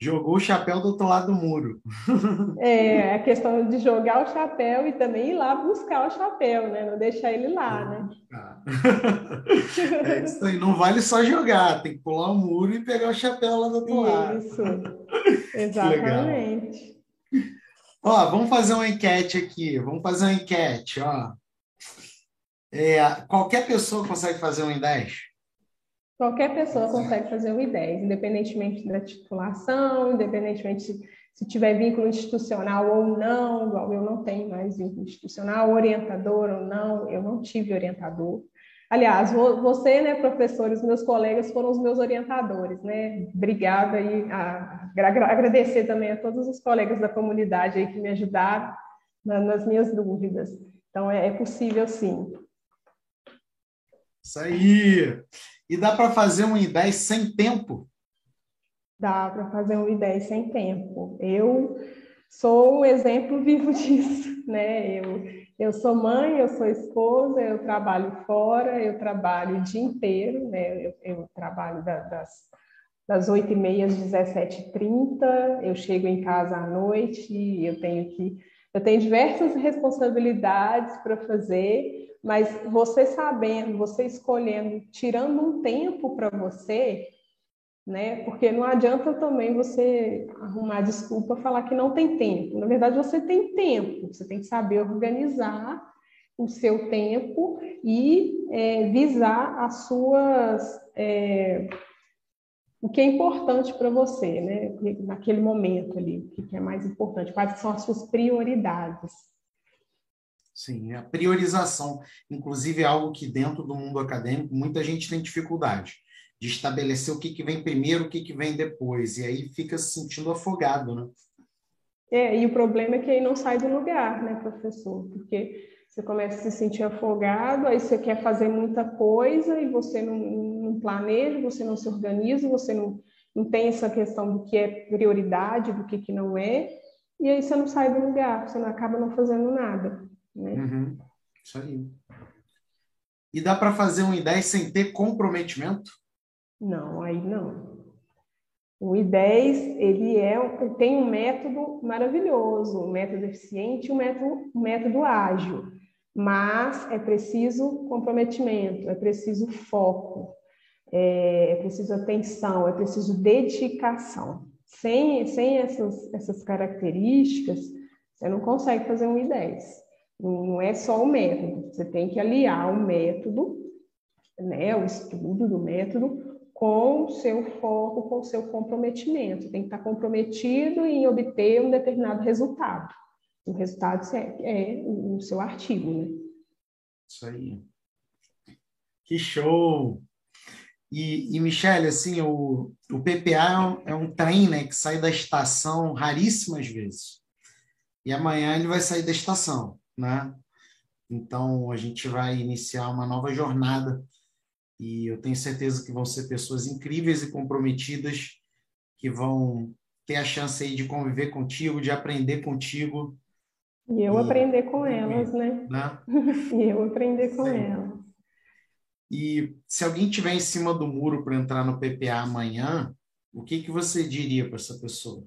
jogou o chapéu do outro lado do muro. [laughs] É, a questão de jogar o chapéu e também ir lá buscar o chapéu, né? Não deixar ele lá, né? [laughs] É isso aí, não vale só jogar, tem que pular o muro e pegar o chapéu lá do outro lado. Isso, [laughs] exatamente. Ó, vamos fazer uma enquete aqui, vamos fazer uma enquete, ó. É, qualquer pessoa consegue fazer um em 10? Qualquer pessoa consegue fazer o I10, independentemente da titulação, independentemente se, se tiver vínculo institucional ou não, igual eu não tenho mais vínculo institucional, orientador ou não, eu não tive orientador. Aliás, você, né, professores, meus colegas foram os meus orientadores, né? Obrigada e agradecer também a todos os colegas da comunidade aí que me ajudaram na, nas minhas dúvidas. Então, é, é possível sim. Isso aí! E dá para fazer um I10 sem tempo? Dá para fazer um I10 sem tempo. Eu sou um exemplo [laughs] vivo disso, né? Eu, eu sou mãe, eu sou esposa, eu trabalho fora, eu trabalho o dia inteiro, né? Eu, eu trabalho da, das, das 8h30 às 17h30, eu chego em casa à noite, eu tenho que... Eu tenho diversas responsabilidades para fazer, mas você sabendo, você escolhendo, tirando um tempo para você, né? Porque não adianta também você arrumar desculpa falar que não tem tempo. Na verdade, você tem tempo. Você tem que saber organizar o seu tempo e é, visar as suas é, o que é importante para você, né? Naquele momento ali, o que é mais importante, quais são as suas prioridades. Sim, a priorização, inclusive, é algo que dentro do mundo acadêmico muita gente tem dificuldade de estabelecer o que, que vem primeiro, o que, que vem depois, e aí fica se sentindo afogado, né? É, e o problema é que aí não sai do lugar, né, professor? Porque você começa a se sentir afogado, aí você quer fazer muita coisa e você não, não planeja, você não se organiza, você não, não tem essa questão do que é prioridade, do que, que não é, e aí você não sai do lugar, você não acaba não fazendo nada. Né? Uhum. Isso aí. E dá para fazer um I10 sem ter comprometimento? Não, aí não. O I10 ele é, tem um método maravilhoso, um método eficiente, um método, um método ágil, mas é preciso comprometimento, é preciso foco, é, é preciso atenção, é preciso dedicação. Sem, sem essas, essas características, você não consegue fazer um I10. Não é só o método, você tem que aliar o método, né, o estudo do método, com o seu foco, com o seu comprometimento. Tem que estar comprometido em obter um determinado resultado. O resultado é, é o seu artigo, né? Isso aí. Que show! E, e Michele, assim, o, o PPA é um, é um trem né, que sai da estação raríssimas vezes. E amanhã ele vai sair da estação né? Então a gente vai iniciar uma nova jornada e eu tenho certeza que vão ser pessoas incríveis e comprometidas que vão ter a chance aí de conviver contigo, de aprender contigo. E eu e, aprender com elas, né? né? [laughs] e eu aprender com Sim. elas. E se alguém tiver em cima do muro para entrar no PPA amanhã, o que, que você diria para essa pessoa?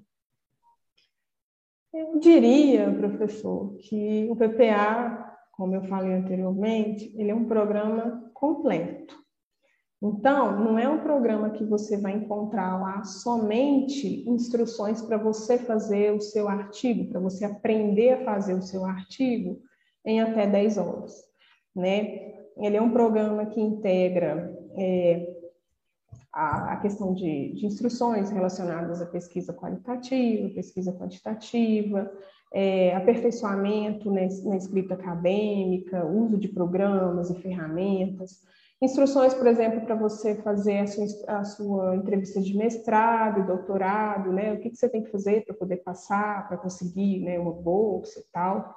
Eu diria, professor, que o PPA, como eu falei anteriormente, ele é um programa completo. Então, não é um programa que você vai encontrar lá somente instruções para você fazer o seu artigo, para você aprender a fazer o seu artigo em até 10 horas. Né? Ele é um programa que integra é, a, a, questão de, de, instruções relacionadas à pesquisa qualitativa, pesquisa quantitativa, é, aperfeiçoamento na, na escrita acadêmica, uso de programas e ferramentas, Instruções, por exemplo, para você fazer a sua, a sua, entrevista de mestrado, doutorado, né? O que, que você tem que fazer para poder passar, para conseguir né, uma bolsa e tal.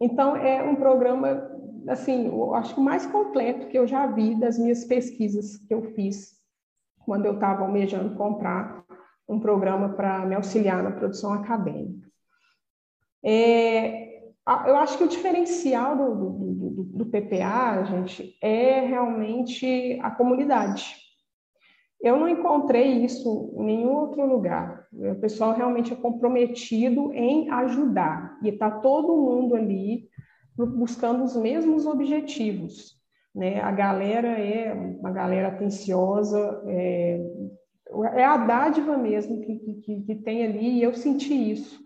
Então, é um programa, assim, eu acho que o mais completo que eu já vi das minhas pesquisas que eu fiz quando eu estava almejando comprar um programa para me auxiliar na produção acadêmica. É, eu acho que o diferencial do, do, do, do, PPA, gente, é realmente a comunidade. Eu não encontrei isso em nenhum outro lugar. O pessoal realmente é comprometido em ajudar e está todo mundo ali buscando os mesmos objetivos. Né? A galera é uma galera atenciosa, é, é a dádiva mesmo que, que, que tem ali, e eu senti isso.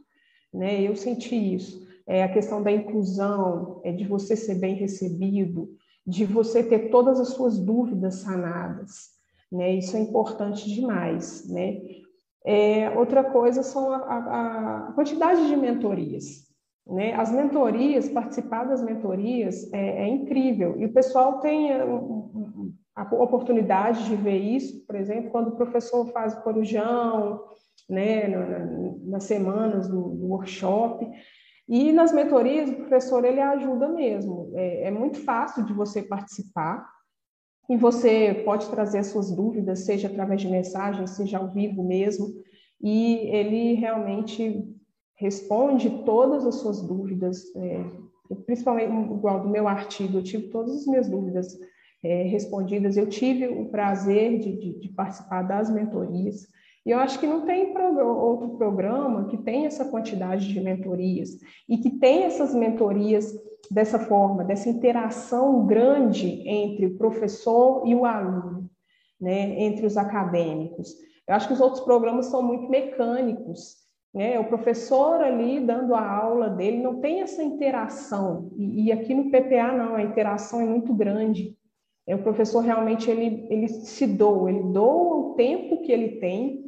Né? Eu senti isso é a questão da inclusão, é de você ser bem recebido, de você ter todas as suas dúvidas sanadas, né? Isso é importante demais, né? É, outra coisa são a, a, a, quantidade de mentorias, né? As mentorias, participar das mentorias é, é incrível e o pessoal tem a, a, oportunidade de ver isso, por exemplo, quando o professor faz o corujão, né? nas semanas do, do workshop e nas mentorias, o professor ele ajuda mesmo. É, é, muito fácil de você participar e você pode trazer as suas dúvidas, seja através de mensagem, seja ao vivo mesmo, e ele realmente responde todas as suas dúvidas, é, principalmente igual do meu artigo, eu tive todas as minhas dúvidas é, respondidas. Eu tive o prazer de, de, de participar das mentorias. E eu acho que não tem outro programa que tenha essa quantidade de mentorias e que tenha essas mentorias dessa forma, dessa interação grande entre o professor e o aluno, né, entre os acadêmicos. Eu acho que os outros programas são muito mecânicos, né? O professor ali dando a aula dele não tem essa interação e, e aqui no PPA não, a interação é muito grande. É, o professor realmente ele, ele se doa, ele doa o tempo que ele tem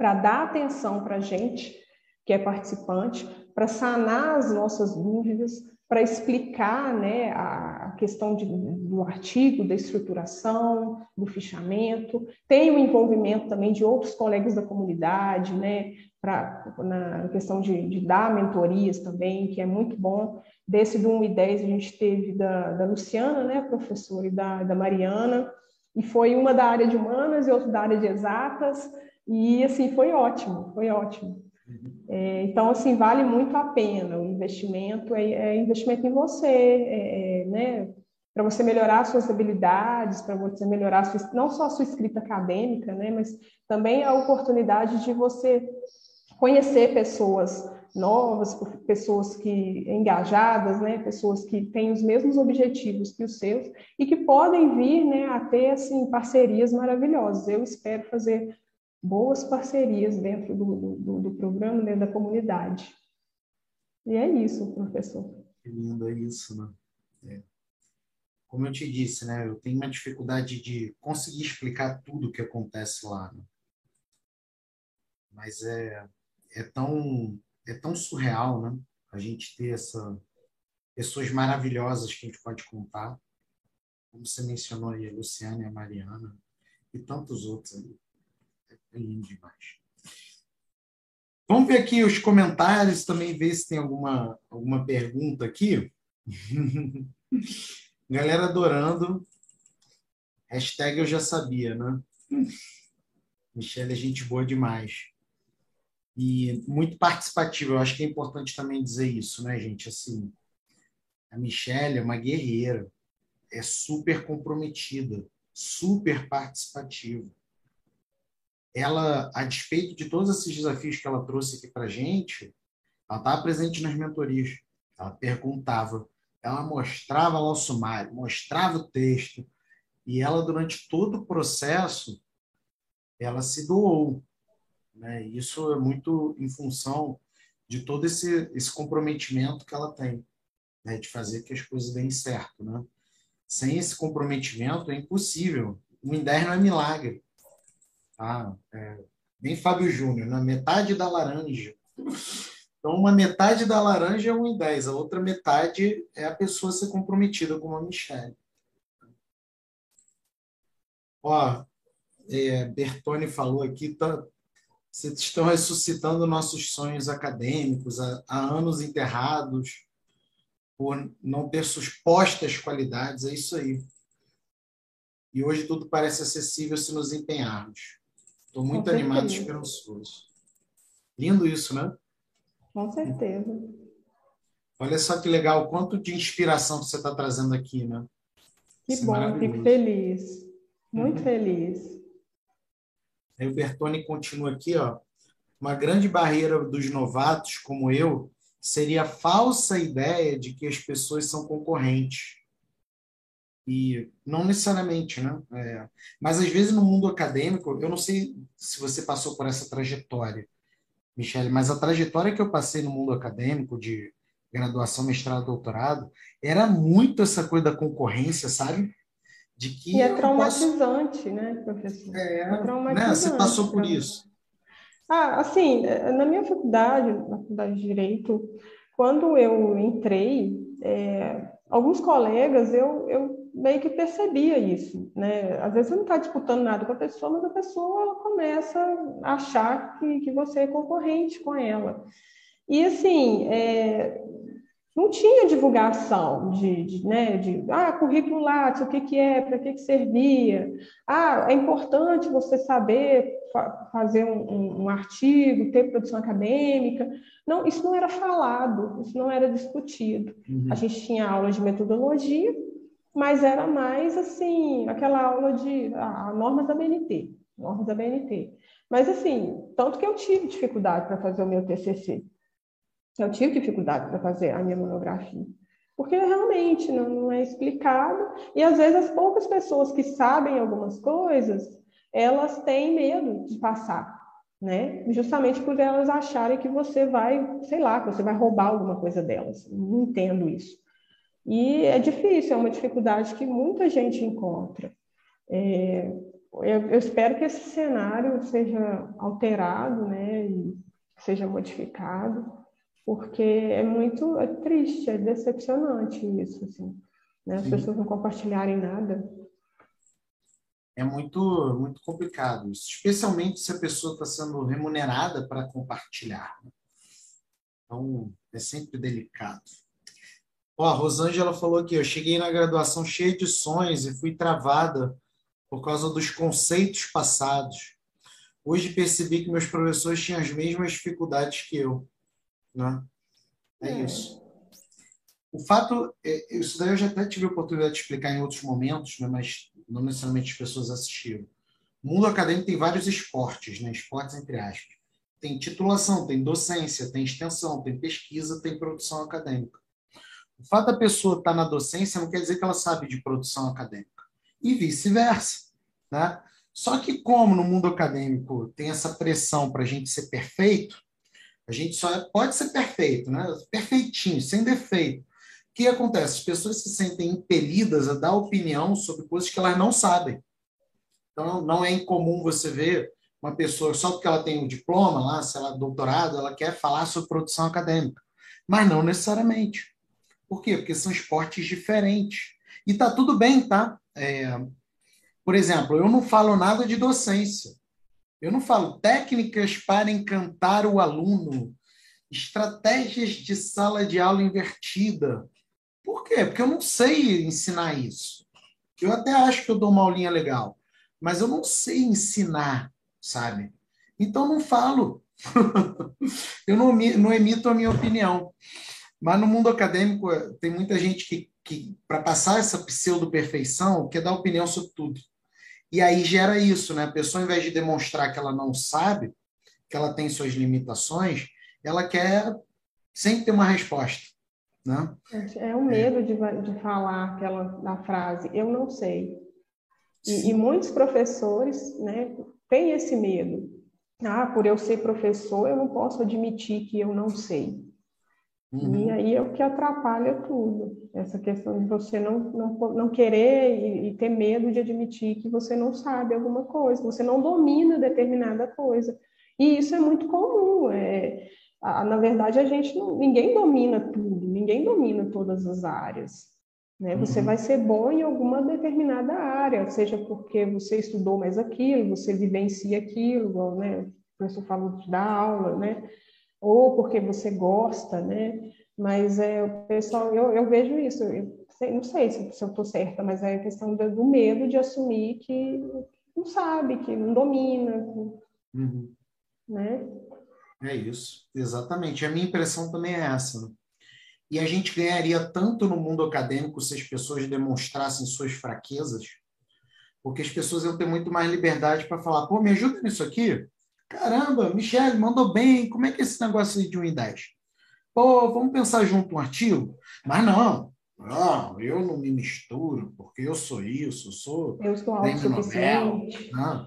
para dar atenção para a gente, que é participante, para sanar as nossas dúvidas, para explicar né, a questão de, do artigo, da estruturação, do fichamento. Tem o envolvimento também de outros colegas da comunidade, né, pra, na questão de, de dar mentorias também, que é muito bom. Desse do 1 e 10 a gente teve da, da Luciana, né, professora, e da, da Mariana, e foi uma da área de humanas e outra da área de exatas, e, assim, foi ótimo, foi ótimo. Uhum. É, então, assim, vale muito a pena. O investimento é, é investimento em você, é, é né? Para você melhorar suas habilidades, para você melhorar sua, não só a sua escrita acadêmica, né? Mas também a oportunidade de você conhecer pessoas novas, pessoas que engajadas, né, pessoas que têm os mesmos objetivos que os seus e que podem vir, né, a ter assim parcerias maravilhosas. Eu espero fazer boas parcerias dentro do, do, do programa, dentro da comunidade. E é isso, professor. Que lindo é isso, né? É. Como eu te disse, né? Eu tenho uma dificuldade de conseguir explicar tudo o que acontece lá. Né? Mas é, é tão é tão surreal, né? A gente ter essa pessoas maravilhosas que a gente pode contar, como você mencionou aí, a Luciana e a Mariana e tantos outros ali. É lindo demais. Vamos ver aqui os comentários, também ver se tem alguma, alguma pergunta aqui. [laughs] Galera adorando. Hashtag eu já sabia, né? Michelle é gente boa demais. E muito participativa. Eu acho que é importante também dizer isso, né, gente? Assim, a Michelle é uma guerreira. É super comprometida, super participativa ela, a despeito de todos esses desafios que ela trouxe aqui para gente, ela estava presente nas mentorias, ela perguntava, ela mostrava lá o sumário, mostrava o texto, e ela, durante todo o processo, ela se doou. Né? Isso é muito em função de todo esse, esse comprometimento que ela tem, né? de fazer que as coisas deem certo. Né? Sem esse comprometimento é impossível. O INDER não é milagre. Tá? É, bem Fábio Júnior, na metade da laranja. Então, uma metade da laranja é um em 10, a outra metade é a pessoa ser comprometida com uma Michelle. Ó, é, Bertone falou aqui, tá, vocês estão ressuscitando nossos sonhos acadêmicos há, há anos enterrados por não ter supostas qualidades, é isso aí. E hoje tudo parece acessível se nos empenharmos. Estou muito Com animado e esperançoso. Lindo isso, né? Com certeza. Olha só que legal, quanto de inspiração você está trazendo aqui, né? Que isso é bom, fico feliz. Muito uhum. feliz. Aí o Bertone continua aqui, ó. Uma grande barreira dos novatos, como eu, seria a falsa ideia de que as pessoas são concorrentes. E não necessariamente, né? É, mas às vezes no mundo acadêmico, eu não sei se você passou por essa trajetória, Michele, mas a trajetória que eu passei no mundo acadêmico de graduação, mestrado, doutorado, era muito essa coisa da concorrência, sabe? De que e é traumatizante, posso... né, professor? É, é traumatizante. Né? Você passou por isso. Ah, assim, na minha faculdade, na faculdade de Direito, quando eu entrei, é, alguns colegas, eu, eu meio que percebia isso, né? Às vezes você não está disputando nada com a pessoa, mas a pessoa começa a achar que, que você é concorrente com ela. E assim, é, não tinha divulgação de, de, né, de ah, currículo Lattes, o que, que é, para que, que servia. Ah, é importante você saber fa fazer um, um, um, artigo, ter produção acadêmica. Não, isso não era falado, isso não era discutido. Uhum. A gente tinha aula de metodologia, mas era mais assim, aquela aula de normas da BNT, normas da BNT. Mas assim, tanto que eu tive dificuldade para fazer o meu TCC. Eu tive dificuldade para fazer a minha monografia. Porque realmente não, não é explicado, e às vezes as poucas pessoas que sabem algumas coisas, elas têm medo de passar, né? Justamente por elas acharem que você vai, sei lá, que você vai roubar alguma coisa delas. Não entendo isso. E é difícil, é uma dificuldade que muita gente encontra. É, eu, eu, espero que esse cenário seja alterado, né, e seja modificado, porque é muito é triste, é decepcionante isso, assim, né, as Sim. pessoas não compartilharem nada. É muito, muito complicado isso, especialmente se a pessoa está sendo remunerada para compartilhar. Né? Então, é sempre delicado. Ó, a Rosângela falou aqui, eu cheguei na graduação cheia de sonhos e fui travada por causa dos conceitos passados. Hoje percebi que meus professores tinham as mesmas dificuldades que eu. Né? É, é. isso. O fato, é, isso daí eu já até tive a oportunidade de explicar em outros momentos, né, mas não necessariamente as pessoas assistiram. O mundo acadêmico tem vários esportes, né, esportes entre aspas. Tem titulação, tem docência, tem extensão, tem pesquisa, tem produção acadêmica. O fato da pessoa estar na docência não quer dizer que ela sabe de produção acadêmica. E vice-versa. Né? Só que, como no mundo acadêmico tem essa pressão para a gente ser perfeito, a gente só é, pode ser perfeito, né? perfeitinho, sem defeito. O que acontece? As pessoas se sentem impelidas a dar opinião sobre coisas que elas não sabem. Então, não é incomum você ver uma pessoa, só porque ela tem um diploma lá, sei lá, doutorado, ela quer falar sobre produção acadêmica. Mas não necessariamente. Por quê? Porque são esportes diferentes. E tá tudo bem, tá? É, por exemplo, eu não falo nada de docência. Eu não falo técnicas para encantar o aluno, estratégias de sala de aula invertida. Por quê? Porque eu não sei ensinar isso. Eu até acho que eu dou uma aulinha legal, mas eu não sei ensinar, sabe? Então não falo. [laughs] eu não, não emito a minha opinião. Mas no mundo acadêmico eh, tem muita gente que, que para passar essa pseudo-perfeição, quer dar opinião sobre tudo. E aí gera isso, né? A pessoa, ao invés de demonstrar que ela não sabe, que ela tem suas limitações, ela quer sem ter uma resposta. Né? É o medo de, de falar aquela da frase, eu não sei. E, e, muitos professores né, têm esse medo. Ah, por eu ser professor, eu não posso admitir que eu não sei. Uhum. E aí é o que atrapalha tudo. Essa questão de você não, não, não querer e, e, ter medo de admitir que você não sabe alguma coisa, você não domina determinada coisa. E isso é muito comum. É, a, na verdade, a gente não, ninguém domina tudo, ninguém domina todas as áreas. Né? Você uhum. vai ser bom em alguma determinada área, seja porque você estudou mais aquilo, você vivencia aquilo, né? o professor falou de dar aula, né? Ou porque você gosta, né? Mas é, o pessoal, eu, eu vejo isso, eu não sei se, se eu estou certa, mas é a questão do, do, medo de assumir que não sabe, que não domina, uhum. né? É isso, exatamente. A minha impressão também é essa. Né? E a gente ganharia tanto no mundo acadêmico se as pessoas demonstrassem suas fraquezas, porque as pessoas iam ter muito mais liberdade para falar: pô, me ajuda nisso aqui. Caramba, Michele, mandou bem. Como é que é esse negócio de 1 em 10? Pô, vamos pensar junto um artigo? Mas não, não, eu não me misturo, porque eu sou isso, eu sou. Eu sou autossuficiente. Né?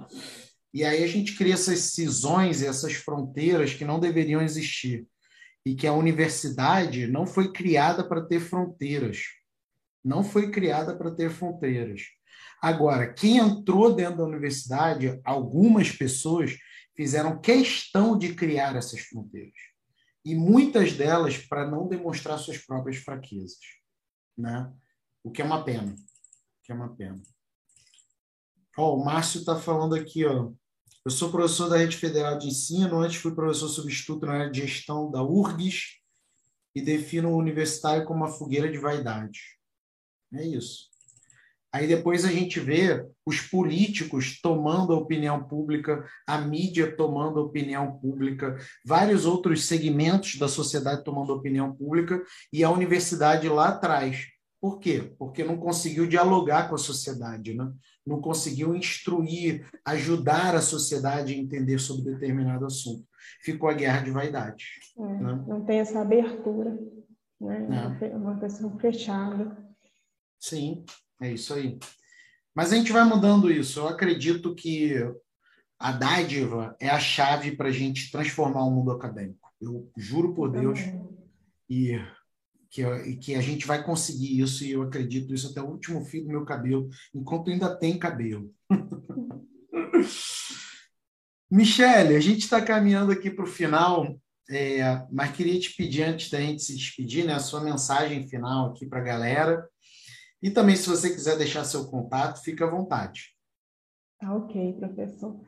E aí a gente cria essas cisões e essas fronteiras que não deveriam existir. E que a universidade não foi criada para ter fronteiras. Não foi criada para ter fronteiras. Agora, quem entrou dentro da universidade, algumas pessoas fizeram questão de criar essas fronteiras. E muitas delas para não demonstrar suas próprias fraquezas. Né? O que é uma pena. O que é uma pena. Ó, o Márcio está falando aqui, ó. Eu sou professor da Rede Federal de Ensino, antes fui professor substituto na área de gestão da URGS e defino o universitário como uma fogueira de vaidade. É isso. Aí depois a gente vê os políticos tomando a opinião pública, a mídia tomando a opinião pública, vários outros segmentos da sociedade tomando a opinião pública e a universidade lá atrás. Por quê? Porque não conseguiu dialogar com a sociedade, né? não conseguiu instruir, ajudar a sociedade a entender sobre determinado assunto. Ficou a guerra de vaidade. É, né? Não tem essa abertura, né? É. uma questão fechada. Sim, é isso aí. Mas a gente vai mudando isso. Eu acredito que a dádiva é a chave para a gente transformar o mundo acadêmico. Eu juro por Deus e que, que a gente vai conseguir isso e eu acredito isso até o último fio do meu cabelo, enquanto ainda tem cabelo. [laughs] Michele, a gente está caminhando aqui para o final, é, mas queria te pedir, antes da gente se despedir, né, a sua mensagem final aqui para a galera e também, se você quiser deixar seu contato, fica à vontade. Tá ok, professor.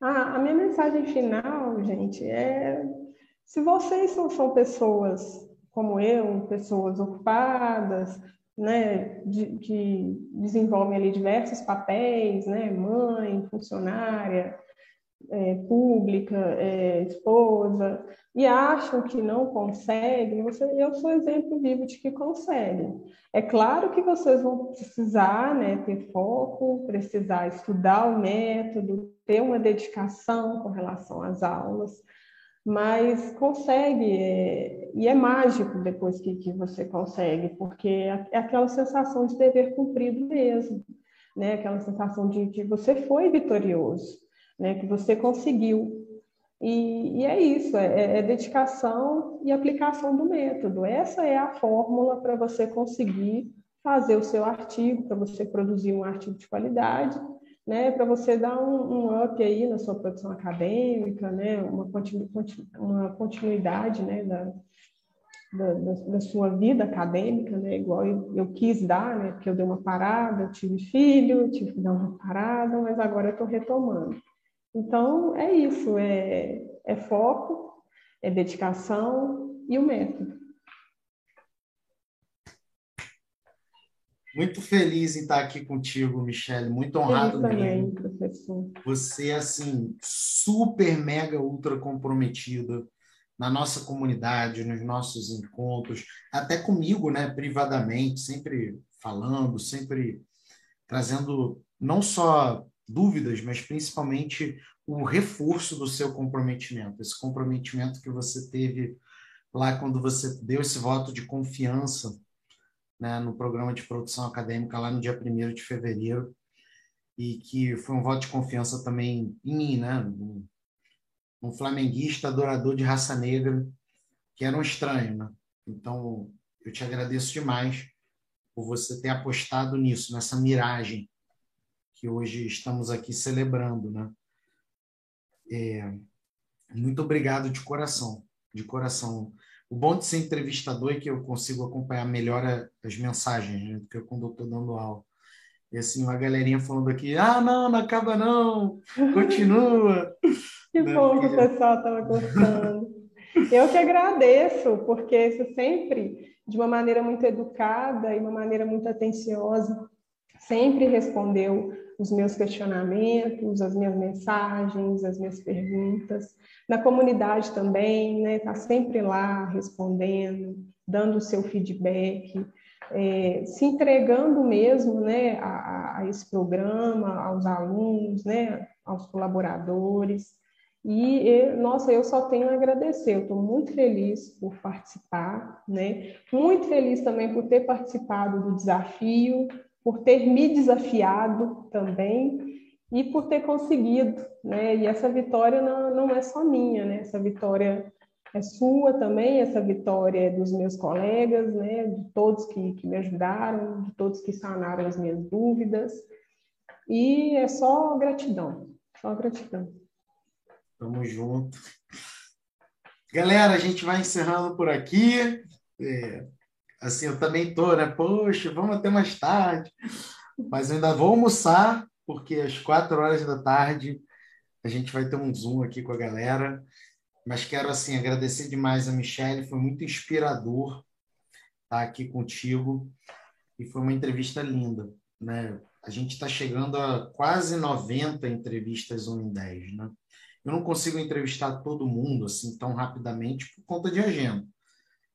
Ah, a minha mensagem final, gente, é se vocês são, são pessoas como eu, pessoas ocupadas, né, de, que desenvolvem ali diversos papéis, né, mãe, funcionária, é, pública, é, esposa, e acham que não conseguem, você, eu sou exemplo vivo de que conseguem. É claro que vocês vão precisar né, ter foco, precisar estudar o método, ter uma dedicação com relação às aulas, mas consegue, é, e é mágico depois que, que você consegue, porque é, é aquela sensação de dever cumprido mesmo, né? aquela sensação de que você foi vitorioso, né? que você conseguiu. E, e é isso, é, é, é, dedicação e aplicação do método. Essa é a fórmula para você conseguir fazer o seu artigo, para você produzir um artigo de qualidade, né, para você dar um, um, up aí na sua produção acadêmica, né, uma, continu, uma continuidade né, da, da, da, sua vida acadêmica, né, igual eu, eu, quis dar, né, porque eu dei uma parada, eu tive filho, tive que dar uma parada, mas agora eu estou retomando. Então, é isso, é, é foco, é dedicação e o método. Muito feliz em estar aqui contigo, Michele. Muito honrado também, mesmo. professor. Você, assim, super, mega, ultra comprometida na nossa comunidade, nos nossos encontros, até comigo, né, privadamente, sempre falando, sempre trazendo não só dúvidas, mas principalmente o reforço do seu comprometimento, esse comprometimento que você teve lá quando você deu esse voto de confiança né, no programa de produção acadêmica lá no dia 1 de fevereiro, e que foi um voto de confiança também em mim, né? Um, um flamenguista adorador de raça negra, que era um estranho, né? Então, eu te agradeço demais por você ter apostado nisso, nessa miragem que hoje estamos aqui celebrando, né? É, muito obrigado de coração, de coração. O bom de ser entrevistador é que eu consigo acompanhar melhor as mensagens né, do que quando eu estou dando aula. E assim, uma galerinha falando aqui, ah, não, não acaba não, continua. [laughs] que né? bom que o pessoal estava gostando. Eu que agradeço, porque isso sempre, de uma maneira muito educada e uma maneira muito atenciosa, sempre respondeu os meus questionamentos, as minhas mensagens, as minhas perguntas. Na comunidade também, né? Está sempre lá respondendo, dando o seu feedback, é, se entregando mesmo, né? A, a, esse programa, aos alunos, né? Aos colaboradores. E, nossa, eu só tenho a agradecer. Eu estou muito feliz por participar, né? Muito feliz também por ter participado do desafio, por ter me desafiado também e por ter conseguido, né? E essa vitória não, não é só minha, né? Essa vitória é sua também, essa vitória é dos meus colegas, né? De todos que, que me ajudaram, de todos que sanaram as minhas dúvidas. E é só gratidão, só gratidão. Tamo junto. Galera, a gente vai encerrando por aqui. É, assim, eu também tô, né? Poxa, vamos até mais tarde. Mas ainda vou almoçar, porque às quatro horas da tarde a gente vai ter um Zoom aqui com a galera. Mas quero, assim, agradecer demais a Michelle, foi muito inspirador estar aqui contigo. E foi uma entrevista linda, né? A gente está chegando a quase 90 entrevistas 1 em 10, né? Eu não consigo entrevistar todo mundo assim tão rapidamente por conta de agenda,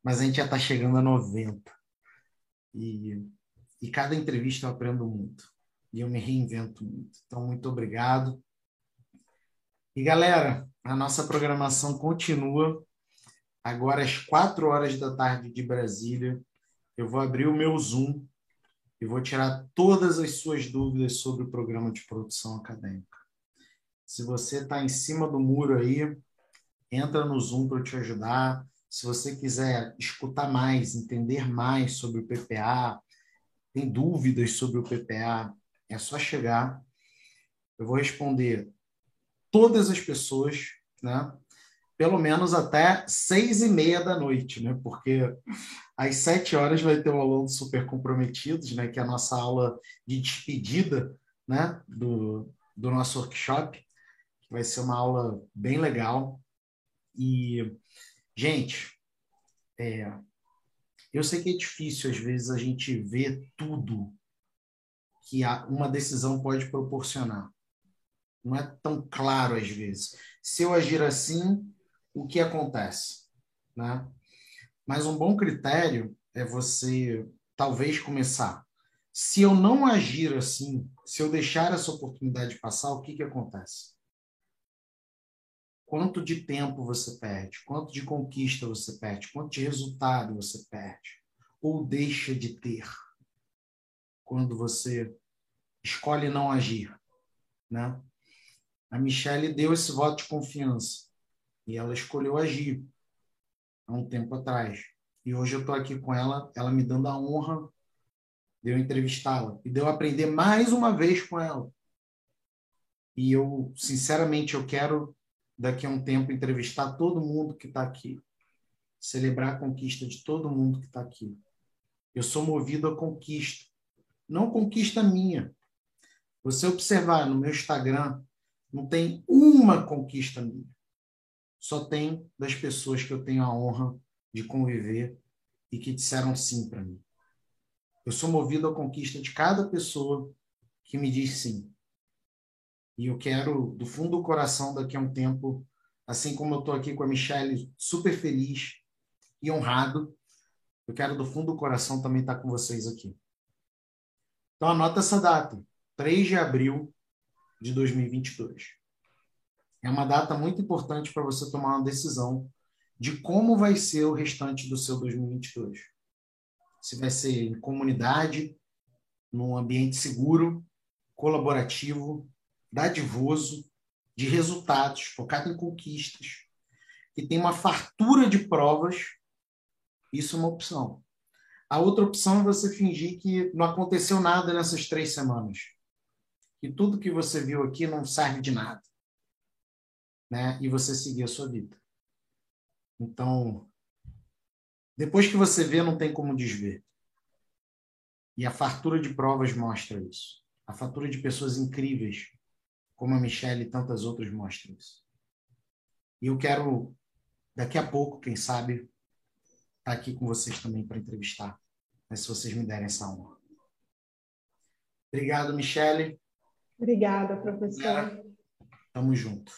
mas a gente já está chegando a 90. E, e cada entrevista eu aprendo muito. E eu me reinvento muito. Então, muito obrigado. E galera, a nossa programação continua. Agora, às quatro horas da tarde de Brasília, eu vou abrir o meu Zoom e vou tirar todas as suas dúvidas sobre o programa de produção acadêmica. Se você está em cima do muro aí, entra no Zoom para te ajudar. Se você quiser escutar mais, entender mais sobre o PPA, tem dúvidas sobre o PPA, é só chegar. Eu vou responder todas as pessoas, né? Pelo menos até seis e meia da noite, né? Porque às sete horas vai ter o aluno super comprometidos, né? Que é a nossa aula de despedida, né? Do, do nosso workshop. Vai ser uma aula bem legal. E, gente, é, eu sei que é difícil, às vezes, a gente ver tudo que uma decisão pode proporcionar. Não é tão claro, às vezes. Se eu agir assim, o que acontece? Né? Mas um bom critério é você, talvez, começar. Se eu não agir assim, se eu deixar essa oportunidade passar, o que, que acontece? Quanto de tempo você perde, quanto de conquista você perde, quanto de resultado você perde ou deixa de ter quando você escolhe não agir, né? A Michelle deu esse voto de confiança e ela escolheu agir há um tempo atrás. E hoje eu estou aqui com ela, ela me dando a honra de eu entrevistá-la e de eu aprender mais uma vez com ela. E eu, sinceramente, eu quero daqui a um tempo entrevistar todo mundo que está aqui, celebrar a conquista de todo mundo que está aqui. Eu sou movido a conquista, não conquista minha. Você observar no meu Instagram, não tem uma conquista minha. Só tem das pessoas que eu tenho a honra de conviver e que disseram sim para mim. Eu sou movido à conquista de cada pessoa que me diz sim. E eu quero, do fundo do coração, daqui a um tempo, assim como eu estou aqui com a Michelle, super feliz e honrado, eu quero, do fundo do coração, também estar com vocês aqui. Então, anota essa data, 3 de abril de 2022. É uma data muito importante para você tomar uma decisão de como vai ser o restante do seu 2022. Se vai ser em comunidade, num ambiente seguro, colaborativo, dadivoso, de resultados, focado em conquistas, que tem uma fartura de provas, isso é uma opção. A outra opção é você fingir que não aconteceu nada nessas três semanas. Que tudo que você viu aqui não serve de nada. Né? E você seguir a sua vida. Então, depois que você vê, não tem como desver. E a fartura de provas mostra isso. A fartura de pessoas incríveis, como a Michelle e tantas outras, mostra isso. E eu quero, daqui a pouco, quem sabe, estar tá aqui com vocês também para entrevistar, né, se vocês me derem essa honra. Obrigado, Michelle. Obrigada, professor. Tamo junto.